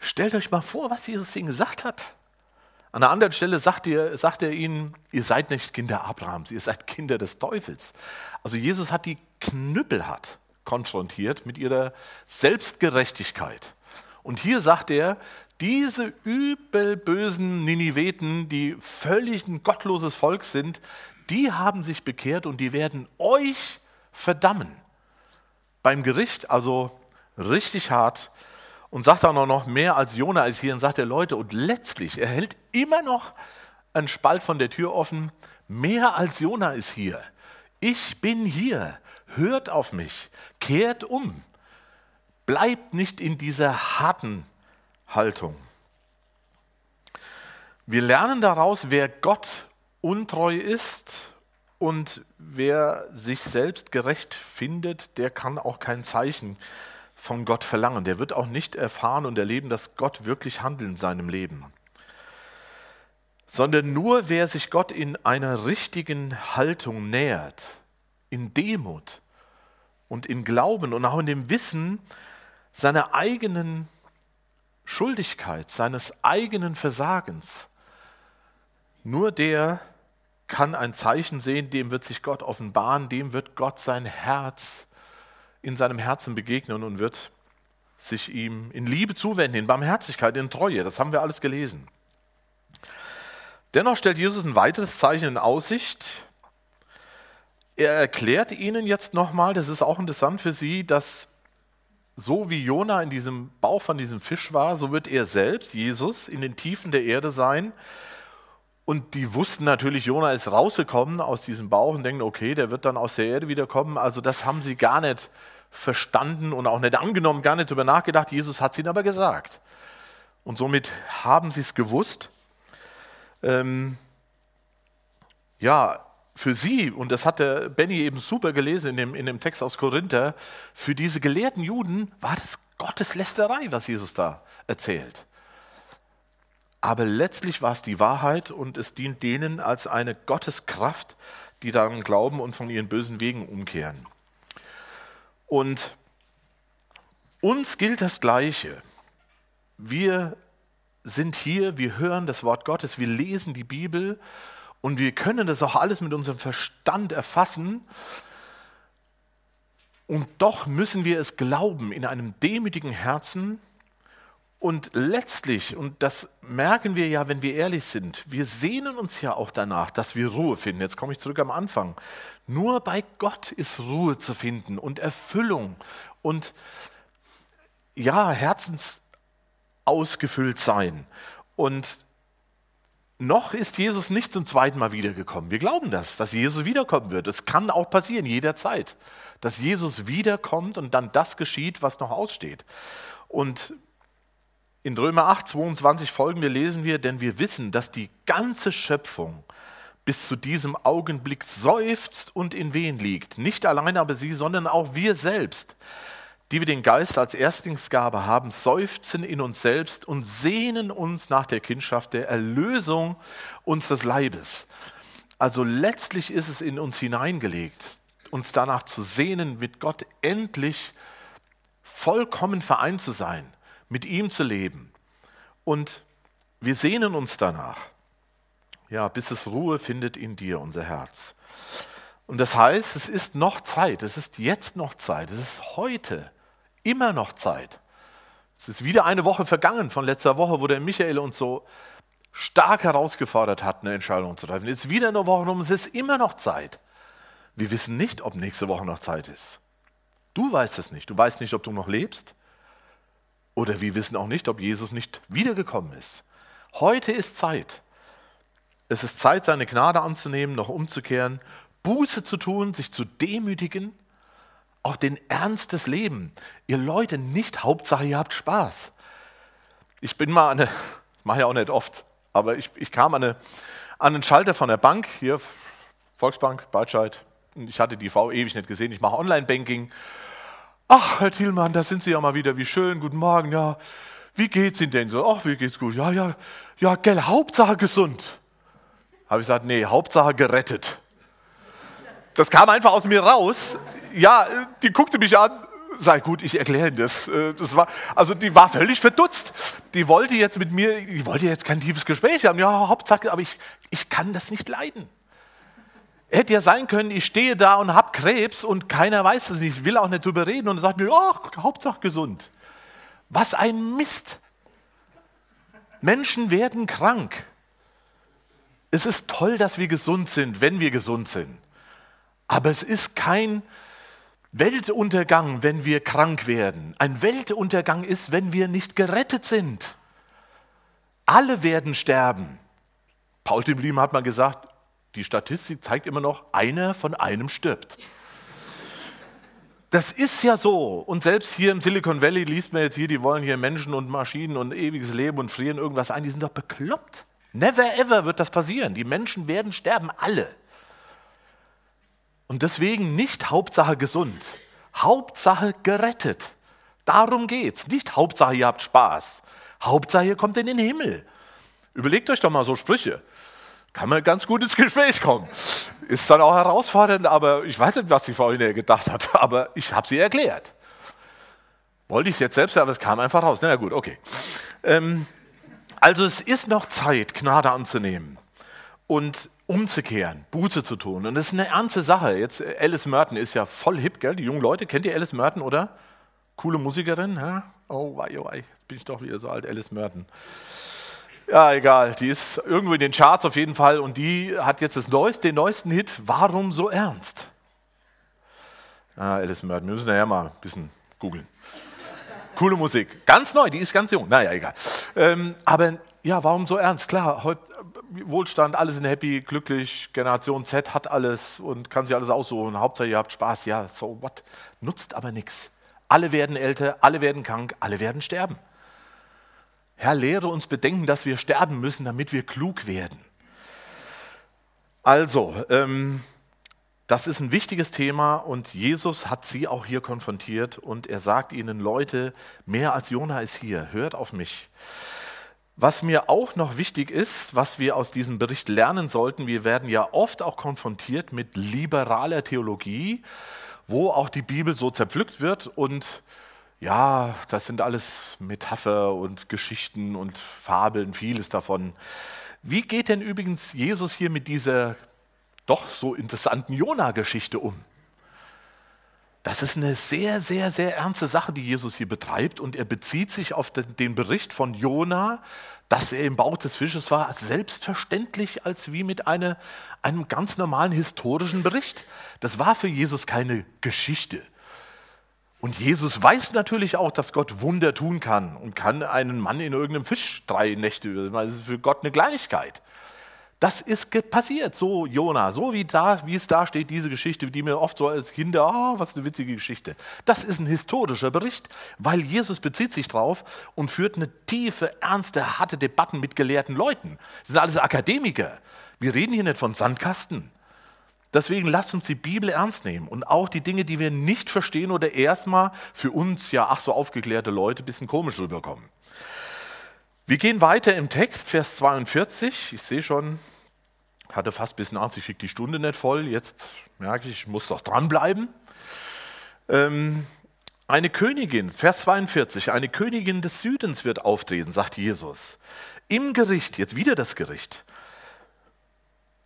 Stellt euch mal vor, was Jesus ihnen gesagt hat. An einer anderen Stelle sagt er, sagt er ihnen, ihr seid nicht Kinder Abrahams, ihr seid Kinder des Teufels. Also Jesus hat die knüppelhart konfrontiert mit ihrer Selbstgerechtigkeit. Und hier sagt er, diese übelbösen Niniveten, die völlig ein gottloses Volk sind, die haben sich bekehrt und die werden euch verdammen. Beim Gericht, also richtig hart. Und sagt dann auch noch mehr als Jona ist hier und sagt er, Leute, und letztlich, er hält immer noch einen Spalt von der Tür offen, mehr als Jona ist hier. Ich bin hier hört auf mich, kehrt um, bleibt nicht in dieser harten Haltung. Wir lernen daraus, wer Gott untreu ist und wer sich selbst gerecht findet, der kann auch kein Zeichen von Gott verlangen. Der wird auch nicht erfahren und erleben, dass Gott wirklich handelt in seinem Leben. Sondern nur wer sich Gott in einer richtigen Haltung nähert, in Demut und in Glauben und auch in dem Wissen seiner eigenen Schuldigkeit, seines eigenen Versagens. Nur der kann ein Zeichen sehen, dem wird sich Gott offenbaren, dem wird Gott sein Herz in seinem Herzen begegnen und wird sich ihm in Liebe zuwenden, in Barmherzigkeit, in Treue. Das haben wir alles gelesen. Dennoch stellt Jesus ein weiteres Zeichen in Aussicht. Er erklärt ihnen jetzt nochmal, das ist auch interessant für sie, dass so wie Jona in diesem Bauch von diesem Fisch war, so wird er selbst, Jesus, in den Tiefen der Erde sein. Und die wussten natürlich, Jona ist rausgekommen aus diesem Bauch und denken, okay, der wird dann aus der Erde wiederkommen. Also das haben sie gar nicht verstanden und auch nicht angenommen, gar nicht darüber nachgedacht. Jesus hat es ihnen aber gesagt. Und somit haben sie es gewusst. Ähm, ja, für sie, und das hat der Benny eben super gelesen in dem, in dem Text aus Korinther, für diese gelehrten Juden war das Gotteslästerei, was Jesus da erzählt. Aber letztlich war es die Wahrheit und es dient denen als eine Gotteskraft, die daran glauben und von ihren bösen Wegen umkehren. Und uns gilt das Gleiche. Wir sind hier, wir hören das Wort Gottes, wir lesen die Bibel und wir können das auch alles mit unserem Verstand erfassen. Und doch müssen wir es glauben in einem demütigen Herzen. Und letztlich, und das merken wir ja, wenn wir ehrlich sind, wir sehnen uns ja auch danach, dass wir Ruhe finden. Jetzt komme ich zurück am Anfang. Nur bei Gott ist Ruhe zu finden und Erfüllung und ja, Herzensausgefüllt sein. Und noch ist Jesus nicht zum zweiten Mal wiedergekommen. Wir glauben das, dass Jesus wiederkommen wird. Es kann auch passieren, jederzeit, dass Jesus wiederkommt und dann das geschieht, was noch aussteht. Und in Römer 8, 22 folgende lesen wir, denn wir wissen, dass die ganze Schöpfung bis zu diesem Augenblick seufzt und in Wehen liegt. Nicht allein aber sie, sondern auch wir selbst die wir den Geist als Erstlingsgabe haben, seufzen in uns selbst und sehnen uns nach der Kindschaft, der Erlösung unseres Leibes. Also letztlich ist es in uns hineingelegt, uns danach zu sehnen, mit Gott endlich vollkommen vereint zu sein, mit ihm zu leben. Und wir sehnen uns danach, ja, bis es Ruhe findet in dir, unser Herz. Und das heißt, es ist noch Zeit, es ist jetzt noch Zeit, es ist heute immer noch Zeit. Es ist wieder eine Woche vergangen von letzter Woche, wo der Michael uns so stark herausgefordert hat, eine Entscheidung zu treffen. Jetzt wieder eine Woche rum, es ist immer noch Zeit. Wir wissen nicht, ob nächste Woche noch Zeit ist. Du weißt es nicht. Du weißt nicht, ob du noch lebst. Oder wir wissen auch nicht, ob Jesus nicht wiedergekommen ist. Heute ist Zeit. Es ist Zeit, seine Gnade anzunehmen, noch umzukehren, Buße zu tun, sich zu demütigen auch den Ernst des Lebens. Ihr Leute, nicht Hauptsache, ihr habt Spaß. Ich bin mal an eine, mache ja auch nicht oft, aber ich, ich kam an, eine, an einen Schalter von der Bank, hier Volksbank, Badscheid. Ich hatte die Frau ewig nicht gesehen, ich mache Online-Banking. Ach, Herr Thielmann, da sind Sie ja mal wieder, wie schön, guten Morgen, ja. Wie geht's Ihnen denn so? Ach, wie geht's gut? Ja, ja, ja, gell, Hauptsache gesund. Habe ich gesagt, nee, Hauptsache gerettet. Das kam einfach aus mir raus ja, die guckte mich an, sei gut, ich erkläre das. Äh, das war, also die war völlig verdutzt. Die wollte jetzt mit mir, die wollte jetzt kein tiefes Gespräch haben. Ja, Hauptsache, aber ich, ich kann das nicht leiden. Hätte ja sein können, ich stehe da und habe Krebs und keiner weiß es ich will auch nicht drüber reden und sagt mir, ach, Hauptsache gesund. Was ein Mist. Menschen werden krank. Es ist toll, dass wir gesund sind, wenn wir gesund sind. Aber es ist kein Weltuntergang, wenn wir krank werden. Ein Weltuntergang ist, wenn wir nicht gerettet sind. Alle werden sterben. Paul Timlim hat mal gesagt, die Statistik zeigt immer noch, einer von einem stirbt. Das ist ja so. Und selbst hier im Silicon Valley liest man jetzt hier, die wollen hier Menschen und Maschinen und ewiges Leben und frieren irgendwas ein. Die sind doch bekloppt. Never ever wird das passieren. Die Menschen werden sterben, alle. Und deswegen nicht Hauptsache gesund, Hauptsache gerettet. Darum geht's. Nicht Hauptsache ihr habt Spaß. Hauptsache ihr kommt in den Himmel. Überlegt euch doch mal so Sprüche. Kann man ganz gut ins Gespräch kommen. ist dann auch herausfordernd, aber ich weiß nicht, was sie vorhin gedacht hat, aber ich habe sie erklärt. Wollte ich jetzt selbst, aber es kam einfach raus. Na ja, gut, okay. Ähm, also es ist noch Zeit, Gnade anzunehmen und umzukehren, Buße zu tun. Und das ist eine ernste Sache. Jetzt, Alice Merton ist ja voll hip, gell? Die jungen Leute, kennt ihr Alice Merton, oder? Coole Musikerin, hä? Oh, wei, oh, wei. Jetzt bin ich doch wieder so alt, Alice Merton. Ja, egal. Die ist irgendwo in den Charts auf jeden Fall und die hat jetzt das neueste, den neuesten Hit. Warum so ernst? Ah, Alice Merton. Wir müssen nachher mal ein bisschen googeln. Coole Musik. Ganz neu, die ist ganz jung. Naja, egal. Ähm, aber ja, warum so ernst? Klar, heute Wohlstand, alle sind happy, glücklich, Generation Z hat alles und kann sich alles aussuchen. Hauptsache, ihr habt Spaß. Ja, so what? Nutzt aber nichts. Alle werden älter, alle werden krank, alle werden sterben. Herr, lehre uns bedenken, dass wir sterben müssen, damit wir klug werden. Also, ähm, das ist ein wichtiges Thema und Jesus hat sie auch hier konfrontiert und er sagt ihnen, Leute, mehr als Jona ist hier, hört auf mich. Was mir auch noch wichtig ist, was wir aus diesem Bericht lernen sollten, wir werden ja oft auch konfrontiert mit liberaler Theologie, wo auch die Bibel so zerpflückt wird und ja, das sind alles Metapher und Geschichten und Fabeln, vieles davon. Wie geht denn übrigens Jesus hier mit dieser doch so interessanten Jona-Geschichte um? Das ist eine sehr, sehr, sehr ernste Sache, die Jesus hier betreibt und er bezieht sich auf den Bericht von Jona, dass er im Bauch des Fisches war, selbstverständlich als wie mit eine, einem ganz normalen historischen Bericht. Das war für Jesus keine Geschichte. Und Jesus weiß natürlich auch, dass Gott Wunder tun kann und kann einen Mann in irgendeinem Fisch drei Nächte, das ist für Gott eine Kleinigkeit. Das ist passiert, so Jona, so wie, da, wie es da steht, diese Geschichte, die mir oft so als Kinder, oh, was eine witzige Geschichte. Das ist ein historischer Bericht, weil Jesus bezieht sich drauf und führt eine tiefe, ernste, harte Debatten mit gelehrten Leuten. Das sind alles Akademiker. Wir reden hier nicht von Sandkasten. Deswegen lasst uns die Bibel ernst nehmen und auch die Dinge, die wir nicht verstehen oder erstmal für uns ja ach so aufgeklärte Leute ein bisschen komisch rüberkommen. Wir gehen weiter im Text, Vers 42. Ich sehe schon, hatte fast bis 80, schickt die Stunde nicht voll. Jetzt merke ich, ich muss doch dranbleiben. Ähm, eine Königin, Vers 42, eine Königin des Südens wird auftreten, sagt Jesus. Im Gericht, jetzt wieder das Gericht,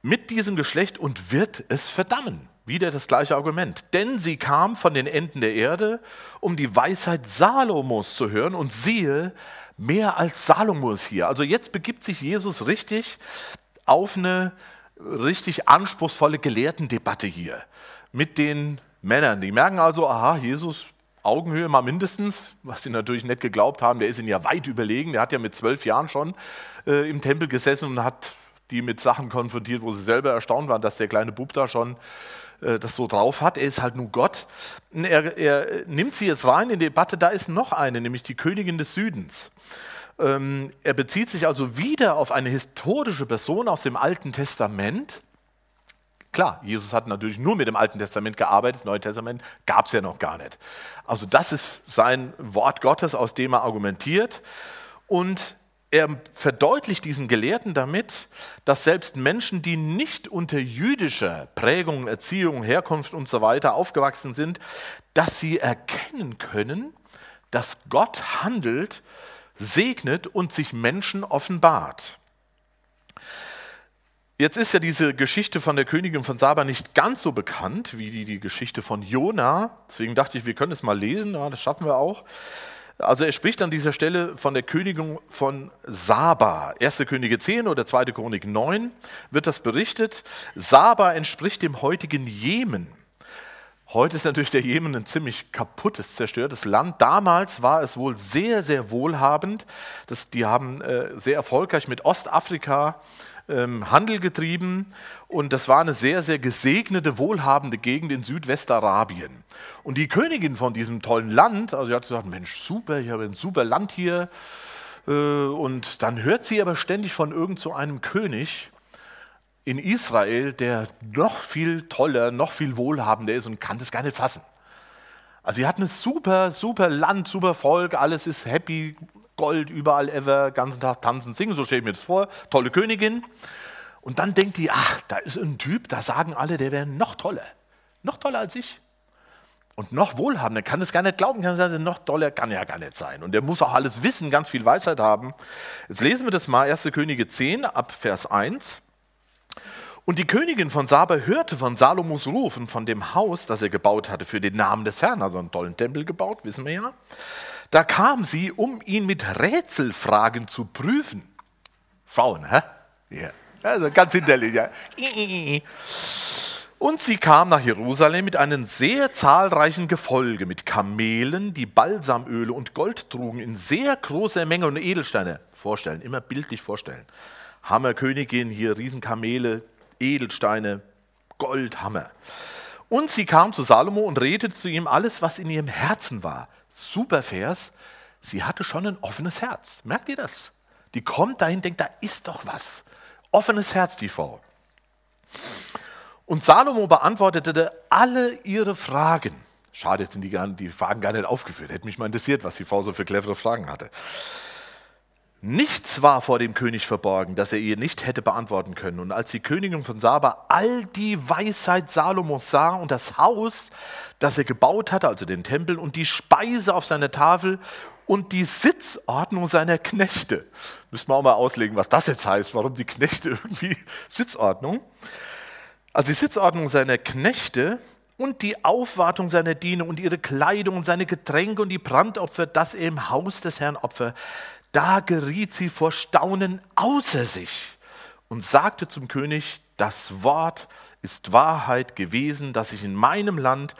mit diesem Geschlecht und wird es verdammen. Wieder das gleiche Argument. Denn sie kam von den Enden der Erde, um die Weisheit Salomos zu hören. Und siehe, mehr als Salomos hier. Also jetzt begibt sich Jesus richtig auf eine richtig anspruchsvolle Gelehrtendebatte hier mit den Männern. Die merken also, aha, Jesus Augenhöhe mal mindestens, was sie natürlich nicht geglaubt haben, der ist ihnen ja weit überlegen. Der hat ja mit zwölf Jahren schon äh, im Tempel gesessen und hat die mit Sachen konfrontiert, wo sie selber erstaunt waren, dass der kleine Bub da schon äh, das so drauf hat. Er ist halt nun Gott. Er, er, nimmt sie jetzt rein in die Debatte, da ist noch eine, nämlich die Königin des Südens. Ähm, er bezieht sich also wieder auf eine historische Person aus dem Alten Testament. Klar, Jesus hat natürlich nur mit dem Alten Testament gearbeitet, das Neue Testament gab es ja noch gar nicht. Also das ist sein Wort Gottes, aus dem er argumentiert. Und er verdeutlicht diesen Gelehrten damit, dass selbst Menschen, die nicht unter jüdischer Prägung, Erziehung, Herkunft und so weiter aufgewachsen sind, dass sie erkennen können, dass Gott handelt, segnet und sich Menschen offenbart. Jetzt ist ja diese Geschichte von der Königin von Saba nicht ganz so bekannt wie die, die Geschichte von Jona. Deswegen dachte ich, wir können es mal lesen, ja, das schaffen wir auch. Also er spricht an dieser Stelle von der Königin von Saba. 1. Könige 10 oder 2. Chronik 9 wird das berichtet. Saba entspricht dem heutigen Jemen. Heute ist natürlich der Jemen ein ziemlich kaputtes, zerstörtes Land. Damals war es wohl sehr, sehr wohlhabend. Das, die haben äh, sehr erfolgreich mit Ostafrika ähm, Handel getrieben und das war eine sehr, sehr gesegnete, wohlhabende Gegend in Südwestarabien. Und die Königin von diesem tollen Land, also sie hat gesagt, Mensch, super, ich habe ein super Land hier. Äh, und dann hört sie aber ständig von irgend so einem König in Israel, der noch viel toller, noch viel wohlhabender ist und kann das gar nicht fassen. Also sie hat ein super, super Land, super Volk, alles ist happy, Gold überall ever, ganzen Tag tanzen, singen, so stelle ich mir das vor, tolle Königin. Und dann denkt die, ach, da ist ein Typ, da sagen alle, der wäre noch toller. Noch toller als ich. Und noch wohlhabender, kann es gar nicht glauben, kann sagen, noch toller kann er gar nicht sein. Und der muss auch alles wissen, ganz viel Weisheit haben. Jetzt lesen wir das mal, 1. Könige 10 ab Vers 1. Und die Königin von Saba hörte von Salomos Ruf und von dem Haus, das er gebaut hatte für den Namen des Herrn, also einen tollen Tempel gebaut, wissen wir ja. Da kam sie, um ihn mit Rätselfragen zu prüfen. Frauen, hä? Ja, also ganz hinterlich, ja. Und sie kam nach Jerusalem mit einem sehr zahlreichen Gefolge, mit Kamelen, die Balsamöle und Gold trugen in sehr großer Menge und Edelsteine. Vorstellen, immer bildlich vorstellen. Hammerkönigin, hier Riesenkamele, Edelsteine, Gold, Hammer. Und sie kam zu Salomo und redete zu ihm alles, was in ihrem Herzen war. Super Vers. Sie hatte schon ein offenes Herz. Merkt ihr das? Die kommt dahin, denkt, da ist doch was. Offenes Herz, die Frau. Und Salomo beantwortete alle ihre Fragen. Schade, jetzt sind die, die Fragen gar nicht aufgeführt. Hätte mich mal interessiert, was die Frau so für clevere Fragen hatte. Nichts war vor dem König verborgen, das er ihr nicht hätte beantworten können. Und als die Königin von Saba all die Weisheit Salomos sah und das Haus, das er gebaut hatte, also den Tempel und die Speise auf seiner Tafel und die Sitzordnung seiner Knechte, müssen wir auch mal auslegen, was das jetzt heißt, warum die Knechte irgendwie Sitzordnung. Also die Sitzordnung seiner Knechte und die Aufwartung seiner Diener und ihre Kleidung und seine Getränke und die Brandopfer, das er im Haus des Herrn opfer, da geriet sie vor Staunen außer sich und sagte zum König, das Wort ist Wahrheit gewesen, das ich in meinem Land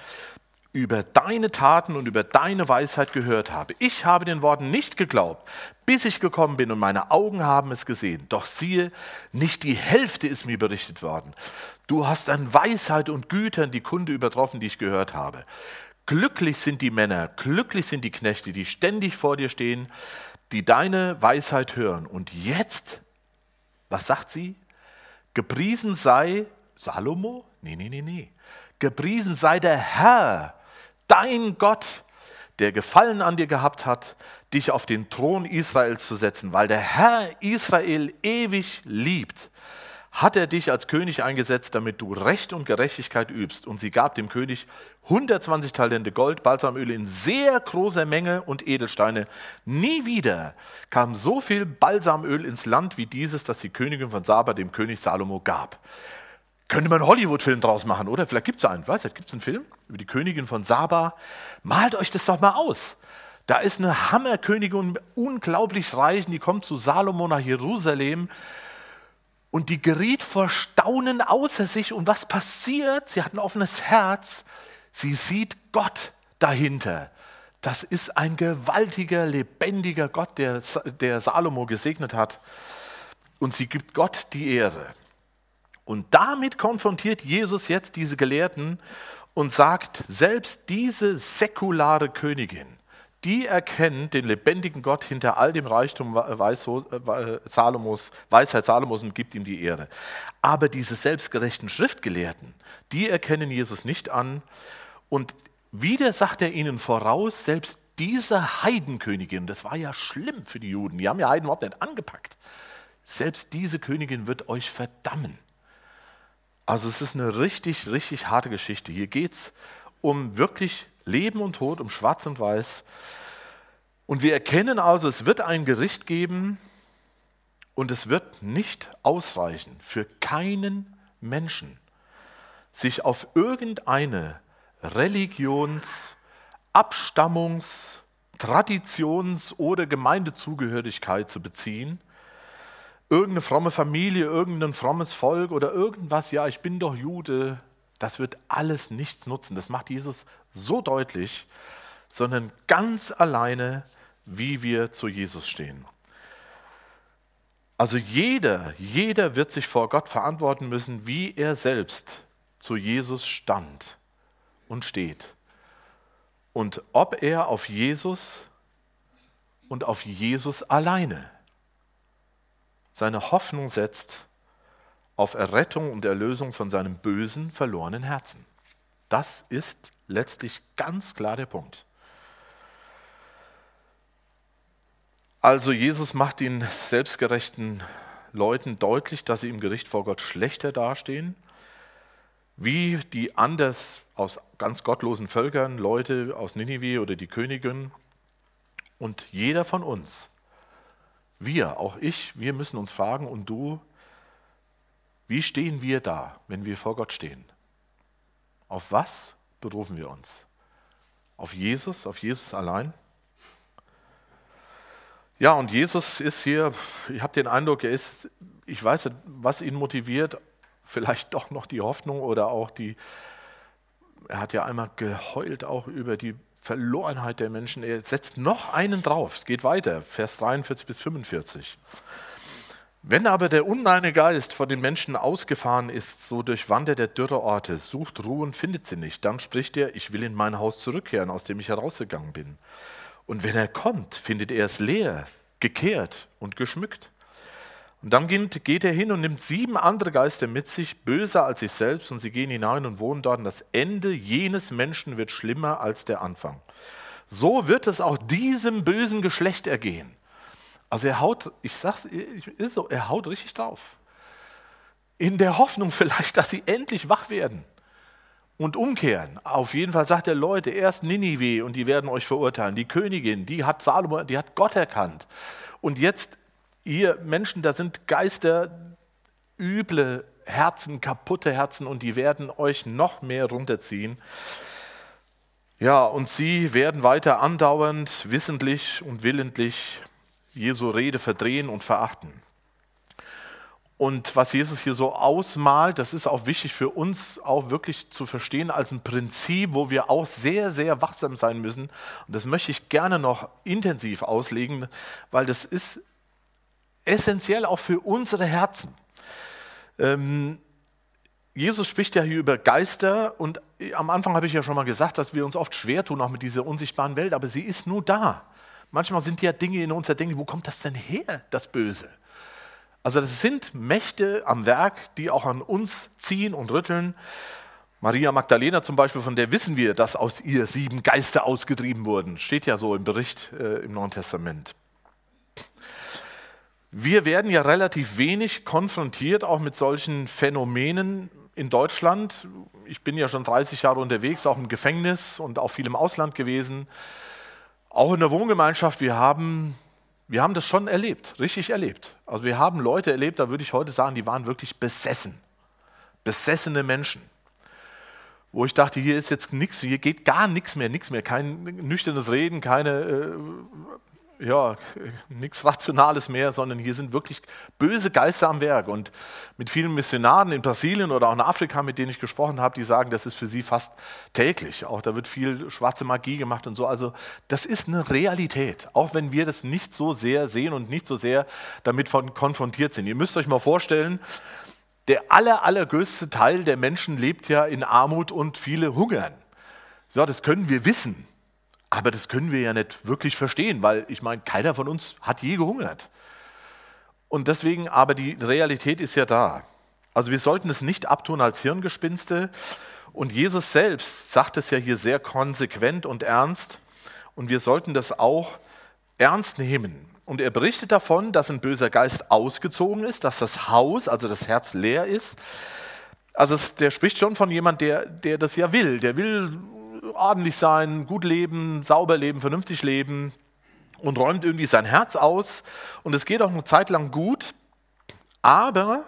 über deine Taten und über deine Weisheit gehört habe. Ich habe den Worten nicht geglaubt, bis ich gekommen bin und meine Augen haben es gesehen. Doch siehe, nicht die Hälfte ist mir berichtet worden. Du hast an Weisheit und Gütern die Kunde übertroffen, die ich gehört habe. Glücklich sind die Männer, glücklich sind die Knechte, die ständig vor dir stehen, die deine Weisheit hören. Und jetzt, was sagt sie? Gepriesen sei Salomo? Nee, nee, nee, nee. Gepriesen sei der Herr, dein Gott, der Gefallen an dir gehabt hat, dich auf den Thron Israels zu setzen, weil der Herr Israel ewig liebt hat er dich als König eingesetzt, damit du Recht und Gerechtigkeit übst. Und sie gab dem König 120 Talente Gold, Balsamöl in sehr großer Menge und Edelsteine. Nie wieder kam so viel Balsamöl ins Land wie dieses, das die Königin von Saba dem König Salomo gab. Könnte man einen Hollywood-Film draus machen, oder? Vielleicht gibt es einen. Weißt du, gibt es einen Film über die Königin von Saba? Malt euch das doch mal aus. Da ist eine Hammerkönigin, unglaublich reich, die kommt zu Salomo nach Jerusalem und die geriet vor Staunen außer sich. Und was passiert? Sie hat ein offenes Herz. Sie sieht Gott dahinter. Das ist ein gewaltiger, lebendiger Gott, der, der Salomo gesegnet hat. Und sie gibt Gott die Ehre. Und damit konfrontiert Jesus jetzt diese Gelehrten und sagt, selbst diese säkulare Königin, die erkennen den lebendigen Gott hinter all dem Reichtum äh, Salomos, Weisheit Salomos und gibt ihm die Ehre. Aber diese selbstgerechten Schriftgelehrten, die erkennen Jesus nicht an. Und wieder sagt er ihnen voraus, selbst diese Heidenkönigin, das war ja schlimm für die Juden, die haben ja Heiden überhaupt nicht angepackt, selbst diese Königin wird euch verdammen. Also es ist eine richtig, richtig harte Geschichte. Hier geht es um wirklich Leben und Tod, um Schwarz und Weiß. Und wir erkennen also, es wird ein Gericht geben und es wird nicht ausreichen für keinen Menschen, sich auf irgendeine Religions-, Abstammungs-, Traditions- oder Gemeindezugehörigkeit zu beziehen. Irgendeine fromme Familie, irgendein frommes Volk oder irgendwas, ja, ich bin doch Jude, das wird alles nichts nutzen. Das macht Jesus so deutlich, sondern ganz alleine, wie wir zu Jesus stehen. Also jeder, jeder wird sich vor Gott verantworten müssen, wie er selbst zu Jesus stand und steht. Und ob er auf Jesus und auf Jesus alleine seine Hoffnung setzt auf Errettung und Erlösung von seinem bösen, verlorenen Herzen. Das ist letztlich ganz klar der Punkt. Also Jesus macht den selbstgerechten Leuten deutlich, dass sie im Gericht vor Gott schlechter dastehen, wie die anders aus ganz gottlosen Völkern, Leute aus Ninive oder die Königin. Und jeder von uns, wir, auch ich, wir müssen uns fragen und du, wie stehen wir da, wenn wir vor Gott stehen? Auf was berufen wir uns? Auf Jesus, auf Jesus allein? Ja, und Jesus ist hier, ich habe den Eindruck, er ist, ich weiß nicht, was ihn motiviert, vielleicht doch noch die Hoffnung oder auch die, er hat ja einmal geheult auch über die Verlorenheit der Menschen. Er setzt noch einen drauf. Es geht weiter, Vers 43 bis 45. Wenn aber der unreine Geist von den Menschen ausgefahren ist, so durchwandert er dürre Orte, sucht Ruhe und findet sie nicht, dann spricht er, ich will in mein Haus zurückkehren, aus dem ich herausgegangen bin. Und wenn er kommt, findet er es leer, gekehrt und geschmückt. Und dann geht er hin und nimmt sieben andere Geister mit sich, böser als sich selbst, und sie gehen hinein und wohnen dort. Und das Ende jenes Menschen wird schlimmer als der Anfang. So wird es auch diesem bösen Geschlecht ergehen. Also er haut, ich sag's, ist so, er haut richtig drauf. In der Hoffnung vielleicht, dass sie endlich wach werden und umkehren. Auf jeden Fall sagt er, Leute, erst Ninive und die werden euch verurteilen. Die Königin, die hat Salomo, die hat Gott erkannt. Und jetzt ihr Menschen, da sind Geister, üble Herzen, kaputte Herzen und die werden euch noch mehr runterziehen. Ja, und sie werden weiter andauernd, wissentlich und willentlich Jesu Rede verdrehen und verachten. Und was Jesus hier so ausmalt, das ist auch wichtig für uns auch wirklich zu verstehen als ein Prinzip, wo wir auch sehr, sehr wachsam sein müssen. Und das möchte ich gerne noch intensiv auslegen, weil das ist essentiell auch für unsere Herzen. Ähm, Jesus spricht ja hier über Geister und am Anfang habe ich ja schon mal gesagt, dass wir uns oft schwer tun, auch mit dieser unsichtbaren Welt, aber sie ist nur da. Manchmal sind ja Dinge in uns, denken, wo kommt das denn her, das Böse? Also das sind Mächte am Werk, die auch an uns ziehen und rütteln. Maria Magdalena zum Beispiel, von der wissen wir, dass aus ihr sieben Geister ausgetrieben wurden. Steht ja so im Bericht äh, im Neuen Testament. Wir werden ja relativ wenig konfrontiert, auch mit solchen Phänomenen in Deutschland. Ich bin ja schon 30 Jahre unterwegs, auch im Gefängnis und auch viel im Ausland gewesen. Auch in der Wohngemeinschaft, wir haben wir haben das schon erlebt, richtig erlebt. Also wir haben Leute erlebt, da würde ich heute sagen, die waren wirklich besessen. Besessene Menschen. Wo ich dachte, hier ist jetzt nichts, hier geht gar nichts mehr, nichts mehr, kein nüchternes Reden, keine äh, ja, nichts Rationales mehr, sondern hier sind wirklich böse Geister am Werk. Und mit vielen Missionaren in Brasilien oder auch in Afrika, mit denen ich gesprochen habe, die sagen, das ist für sie fast täglich. Auch da wird viel schwarze Magie gemacht und so. Also das ist eine Realität, auch wenn wir das nicht so sehr sehen und nicht so sehr damit von konfrontiert sind. Ihr müsst euch mal vorstellen, der aller, allergrößte Teil der Menschen lebt ja in Armut und viele hungern. So, das können wir wissen. Aber das können wir ja nicht wirklich verstehen, weil ich meine, keiner von uns hat je gehungert. Und deswegen, aber die Realität ist ja da. Also wir sollten es nicht abtun als Hirngespinste. Und Jesus selbst sagt es ja hier sehr konsequent und ernst. Und wir sollten das auch ernst nehmen. Und er berichtet davon, dass ein böser Geist ausgezogen ist, dass das Haus, also das Herz leer ist. Also es, der spricht schon von jemand, der, der das ja will. Der will ordentlich sein, gut leben, sauber leben, vernünftig leben und räumt irgendwie sein Herz aus. Und es geht auch eine Zeit lang gut. Aber,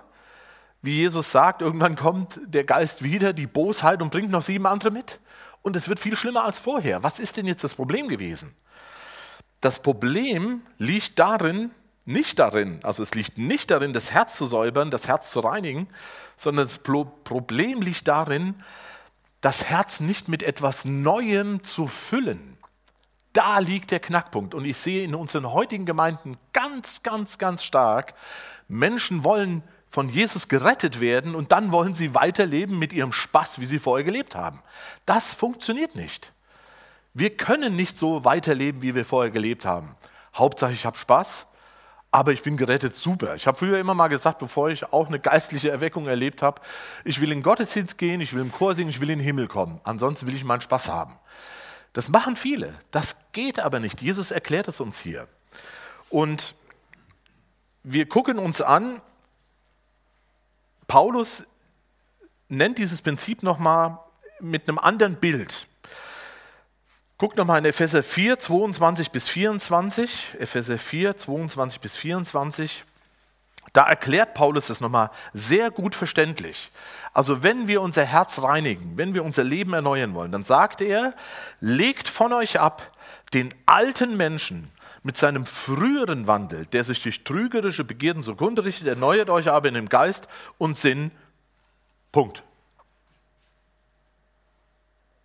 wie Jesus sagt, irgendwann kommt der Geist wieder, die Bosheit und bringt noch sieben andere mit. Und es wird viel schlimmer als vorher. Was ist denn jetzt das Problem gewesen? Das Problem liegt darin, nicht darin, also es liegt nicht darin, das Herz zu säubern, das Herz zu reinigen, sondern das Problem liegt darin, das Herz nicht mit etwas Neuem zu füllen. Da liegt der Knackpunkt. Und ich sehe in unseren heutigen Gemeinden ganz, ganz, ganz stark, Menschen wollen von Jesus gerettet werden und dann wollen sie weiterleben mit ihrem Spaß, wie sie vorher gelebt haben. Das funktioniert nicht. Wir können nicht so weiterleben, wie wir vorher gelebt haben. Hauptsache, ich habe Spaß, aber ich bin gerettet, super. Ich habe früher immer mal gesagt, bevor ich auch eine geistliche Erweckung erlebt habe, ich will in den Gottesdienst gehen, ich will im Chor singen, ich will in den Himmel kommen. Ansonsten will ich meinen Spaß haben. Das machen viele. Das geht aber nicht. Jesus erklärt es uns hier. Und wir gucken uns an, Paulus nennt dieses Prinzip nochmal mit einem anderen Bild. Guckt nochmal in Epheser 4, 22 bis 24. Epheser 4, 22 bis 24. Da erklärt Paulus es nochmal sehr gut verständlich. Also wenn wir unser Herz reinigen, wenn wir unser Leben erneuern wollen, dann sagt er, legt von euch ab den alten Menschen mit seinem früheren Wandel, der sich durch trügerische Begierden zugrunde richtet, erneuert euch aber in dem Geist und Sinn. Punkt.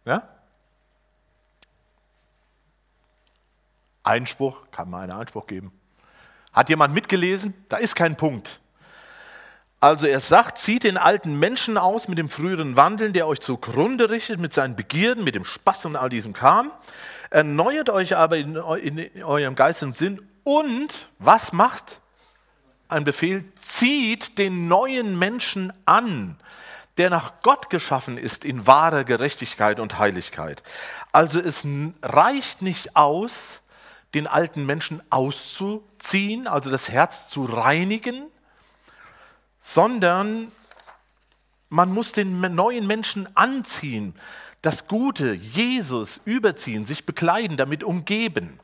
Ja? Einspruch, kann man einen Einspruch geben. Hat jemand mitgelesen? Da ist kein Punkt. Also er sagt, zieht den alten Menschen aus mit dem früheren Wandeln, der euch zugrunde richtet, mit seinen Begierden, mit dem Spaß und all diesem Kram. Erneuert euch aber in, in eurem Geist und Sinn und was macht? Ein Befehl, zieht den neuen Menschen an, der nach Gott geschaffen ist in wahrer Gerechtigkeit und Heiligkeit. Also es reicht nicht aus, den alten Menschen auszuziehen, also das Herz zu reinigen, sondern man muss den neuen Menschen anziehen, das Gute, Jesus überziehen, sich bekleiden, damit umgeben.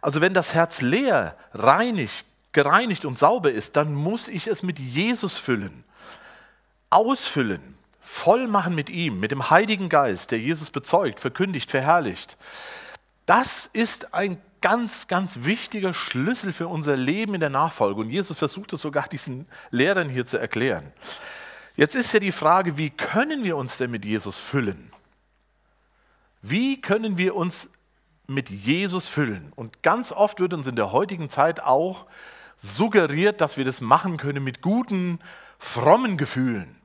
Also wenn das Herz leer, reinig, gereinigt und sauber ist, dann muss ich es mit Jesus füllen, ausfüllen, voll machen mit ihm, mit dem Heiligen Geist, der Jesus bezeugt, verkündigt, verherrlicht. Das ist ein ganz, ganz wichtiger Schlüssel für unser Leben in der Nachfolge. Und Jesus versucht es sogar diesen Lehrern hier zu erklären. Jetzt ist ja die Frage, wie können wir uns denn mit Jesus füllen? Wie können wir uns mit Jesus füllen? Und ganz oft wird uns in der heutigen Zeit auch suggeriert, dass wir das machen können mit guten, frommen Gefühlen.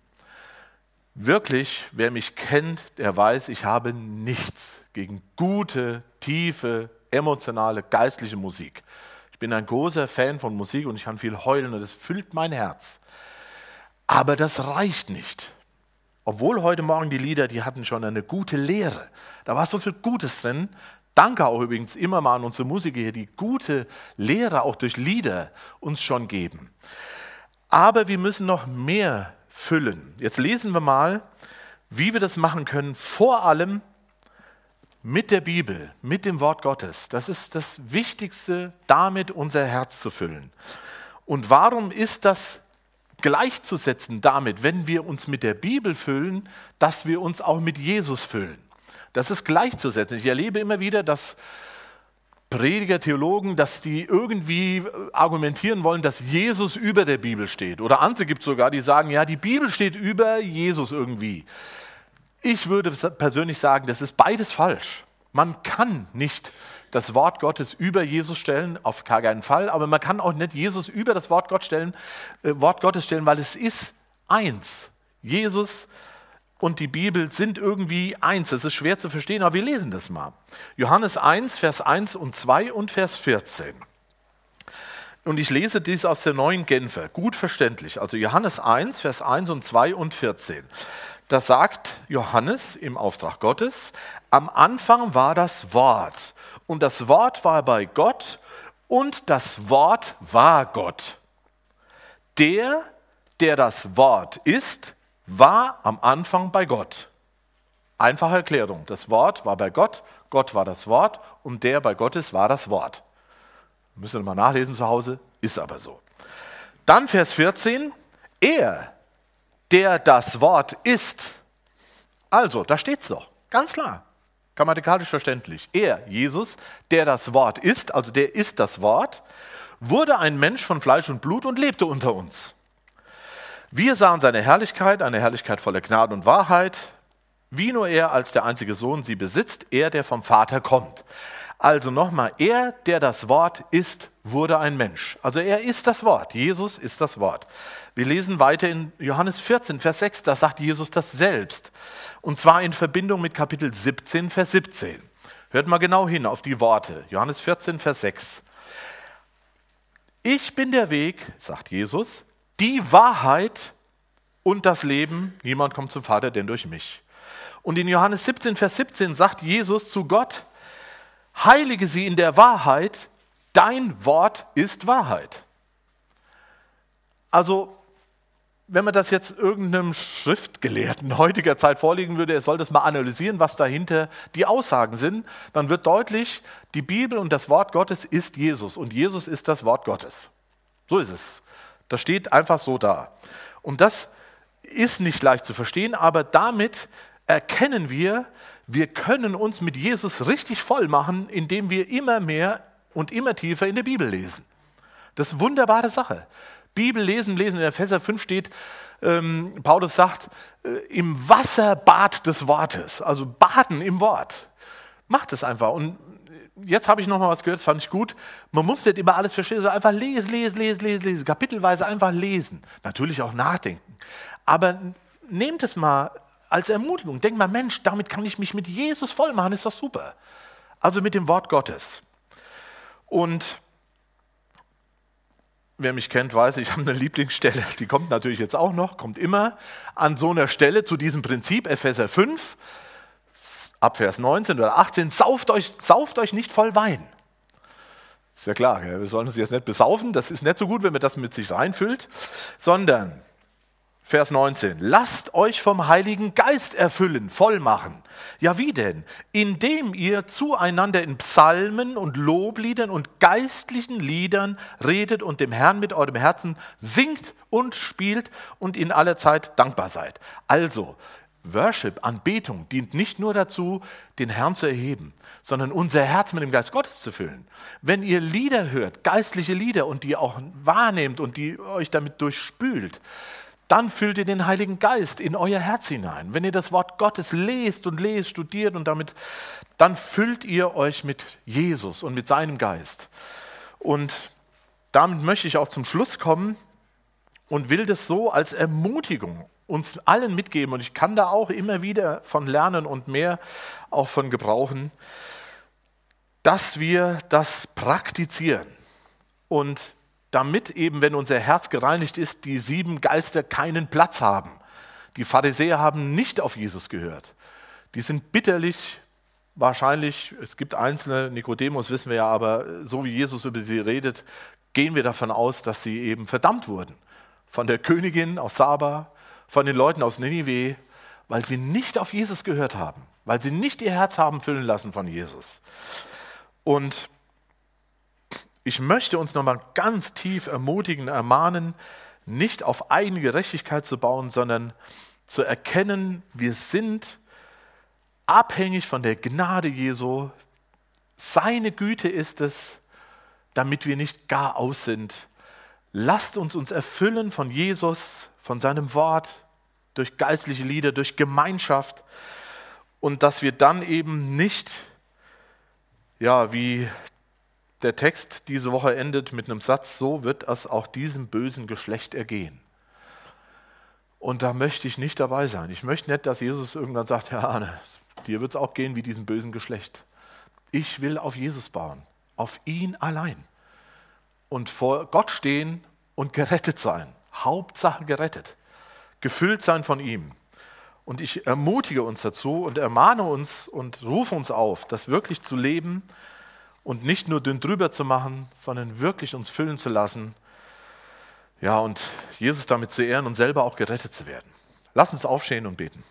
Wirklich, wer mich kennt, der weiß, ich habe nichts gegen gute, tiefe, emotionale, geistliche Musik. Ich bin ein großer Fan von Musik und ich kann viel heulen und es füllt mein Herz. Aber das reicht nicht. Obwohl heute Morgen die Lieder, die hatten schon eine gute Lehre. Da war so viel Gutes drin. Danke auch übrigens immer mal an unsere Musiker hier, die gute Lehre auch durch Lieder uns schon geben. Aber wir müssen noch mehr füllen. Jetzt lesen wir mal, wie wir das machen können, vor allem mit der Bibel, mit dem Wort Gottes. Das ist das Wichtigste, damit unser Herz zu füllen. Und warum ist das gleichzusetzen damit, wenn wir uns mit der Bibel füllen, dass wir uns auch mit Jesus füllen? Das ist gleichzusetzen. Ich erlebe immer wieder, dass Prediger, Theologen, dass die irgendwie argumentieren wollen, dass Jesus über der Bibel steht. Oder andere gibt es sogar, die sagen, ja, die Bibel steht über Jesus irgendwie. Ich würde persönlich sagen, das ist beides falsch. Man kann nicht das Wort Gottes über Jesus stellen, auf gar keinen Fall, aber man kann auch nicht Jesus über das Wort, Gott stellen, äh, Wort Gottes stellen, weil es ist eins. Jesus und die Bibel sind irgendwie eins. Das ist schwer zu verstehen, aber wir lesen das mal. Johannes 1, Vers 1 und 2 und Vers 14. Und ich lese dies aus der neuen Genfer, gut verständlich. Also Johannes 1, Vers 1 und 2 und 14. Da sagt Johannes im Auftrag Gottes, am Anfang war das Wort und das Wort war bei Gott und das Wort war Gott. Der, der das Wort ist, war am Anfang bei Gott. Einfache Erklärung. Das Wort war bei Gott, Gott war das Wort und der bei Gott ist, war das Wort. Müssen wir mal nachlesen zu Hause, ist aber so. Dann Vers 14. Er, der das Wort ist. Also, da steht es doch, ganz klar, grammatikalisch verständlich. Er, Jesus, der das Wort ist, also der ist das Wort, wurde ein Mensch von Fleisch und Blut und lebte unter uns. Wir sahen seine Herrlichkeit, eine Herrlichkeit voller Gnade und Wahrheit, wie nur er als der einzige Sohn sie besitzt, er, der vom Vater kommt. Also nochmal, er, der das Wort ist, wurde ein Mensch. Also er ist das Wort. Jesus ist das Wort. Wir lesen weiter in Johannes 14, Vers 6, da sagt Jesus das selbst. Und zwar in Verbindung mit Kapitel 17, Vers 17. Hört mal genau hin auf die Worte. Johannes 14, Vers 6. Ich bin der Weg, sagt Jesus, die Wahrheit und das Leben. Niemand kommt zum Vater, denn durch mich. Und in Johannes 17, Vers 17 sagt Jesus zu Gott, heilige sie in der Wahrheit, dein Wort ist Wahrheit. Also wenn man das jetzt irgendeinem Schriftgelehrten heutiger Zeit vorlegen würde, er soll das mal analysieren, was dahinter die Aussagen sind, dann wird deutlich, die Bibel und das Wort Gottes ist Jesus und Jesus ist das Wort Gottes. So ist es. Das steht einfach so da. Und das ist nicht leicht zu verstehen, aber damit erkennen wir, wir können uns mit Jesus richtig voll machen, indem wir immer mehr und immer tiefer in der Bibel lesen. Das ist eine wunderbare Sache. Bibel lesen, lesen, in Epheser 5 steht, ähm, Paulus sagt, äh, im Wasserbad des Wortes, also baden im Wort. Macht es einfach. Und jetzt habe ich noch mal was gehört, das fand ich gut. Man muss nicht immer alles verstehen, sondern einfach lesen, lesen, lesen, lesen, lesen, kapitelweise einfach lesen. Natürlich auch nachdenken. Aber nehmt es mal als Ermutigung. Denkt mal, Mensch, damit kann ich mich mit Jesus voll machen, ist doch super. Also mit dem Wort Gottes. Und wer mich kennt, weiß, ich habe eine Lieblingsstelle, die kommt natürlich jetzt auch noch, kommt immer an so einer Stelle zu diesem Prinzip, Epheser 5, ab Vers 19 oder 18, sauft euch, sauft euch nicht voll Wein. Ist ja klar, wir sollen uns jetzt nicht besaufen, das ist nicht so gut, wenn man das mit sich reinfüllt, sondern Vers 19. Lasst euch vom Heiligen Geist erfüllen, voll machen. Ja, wie denn? Indem ihr zueinander in Psalmen und Lobliedern und geistlichen Liedern redet und dem Herrn mit eurem Herzen singt und spielt und in aller Zeit dankbar seid. Also, Worship, Anbetung dient nicht nur dazu, den Herrn zu erheben, sondern unser Herz mit dem Geist Gottes zu füllen. Wenn ihr Lieder hört, geistliche Lieder und die auch wahrnehmt und die euch damit durchspült, dann füllt ihr den Heiligen Geist in euer Herz hinein. Wenn ihr das Wort Gottes lest und lest, studiert und damit, dann füllt ihr euch mit Jesus und mit seinem Geist. Und damit möchte ich auch zum Schluss kommen und will das so als Ermutigung uns allen mitgeben. Und ich kann da auch immer wieder von lernen und mehr auch von gebrauchen, dass wir das praktizieren. Und damit eben, wenn unser Herz gereinigt ist, die sieben Geister keinen Platz haben. Die Pharisäer haben nicht auf Jesus gehört. Die sind bitterlich, wahrscheinlich, es gibt einzelne, Nikodemus wissen wir ja, aber so wie Jesus über sie redet, gehen wir davon aus, dass sie eben verdammt wurden. Von der Königin aus Saba, von den Leuten aus Ninive, weil sie nicht auf Jesus gehört haben, weil sie nicht ihr Herz haben füllen lassen von Jesus. Und ich möchte uns nochmal ganz tief ermutigen, ermahnen, nicht auf eigene Gerechtigkeit zu bauen, sondern zu erkennen, wir sind abhängig von der Gnade Jesu. Seine Güte ist es, damit wir nicht gar aus sind. Lasst uns uns erfüllen von Jesus, von seinem Wort, durch geistliche Lieder, durch Gemeinschaft und dass wir dann eben nicht, ja, wie der Text diese Woche endet mit einem Satz, so wird es auch diesem bösen Geschlecht ergehen. Und da möchte ich nicht dabei sein. Ich möchte nicht, dass Jesus irgendwann sagt, Herr Arne, dir wird es auch gehen wie diesem bösen Geschlecht. Ich will auf Jesus bauen, auf ihn allein. Und vor Gott stehen und gerettet sein. Hauptsache gerettet. Gefüllt sein von ihm. Und ich ermutige uns dazu und ermahne uns und rufe uns auf, das wirklich zu leben, und nicht nur dünn drüber zu machen, sondern wirklich uns füllen zu lassen. Ja, und Jesus damit zu ehren und selber auch gerettet zu werden. Lass uns aufstehen und beten.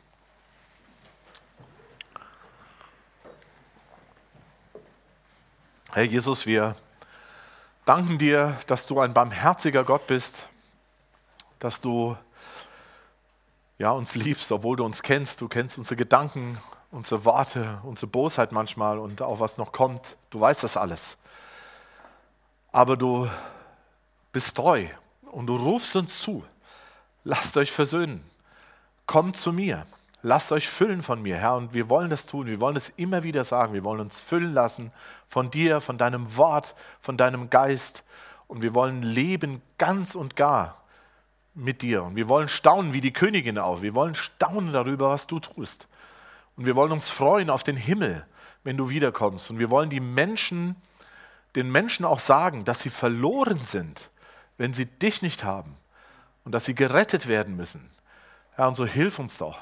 Herr Jesus, wir danken dir, dass du ein barmherziger Gott bist, dass du ja, uns liebst, obwohl du uns kennst. Du kennst unsere Gedanken, unsere Worte, unsere Bosheit manchmal und auch was noch kommt. Du weißt das alles. Aber du bist treu und du rufst uns zu. Lasst euch versöhnen. Kommt zu mir. Lasst euch füllen von mir, Herr. Und wir wollen das tun. Wir wollen es immer wieder sagen. Wir wollen uns füllen lassen von dir, von deinem Wort, von deinem Geist. Und wir wollen leben ganz und gar mit dir. Und wir wollen staunen wie die Königin auch. Wir wollen staunen darüber, was du tust. Und wir wollen uns freuen auf den Himmel, wenn du wiederkommst. Und wir wollen die Menschen, den Menschen auch sagen, dass sie verloren sind, wenn sie dich nicht haben und dass sie gerettet werden müssen. Herr, und so hilf uns doch,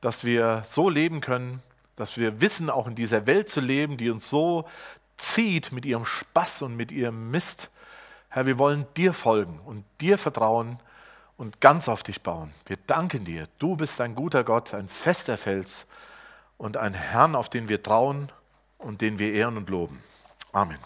dass wir so leben können, dass wir wissen, auch in dieser Welt zu leben, die uns so zieht mit ihrem Spaß und mit ihrem Mist. Herr, wir wollen dir folgen und dir vertrauen und ganz auf dich bauen. Wir danken dir. Du bist ein guter Gott, ein fester Fels und ein Herrn, auf den wir trauen und den wir ehren und loben. Amen.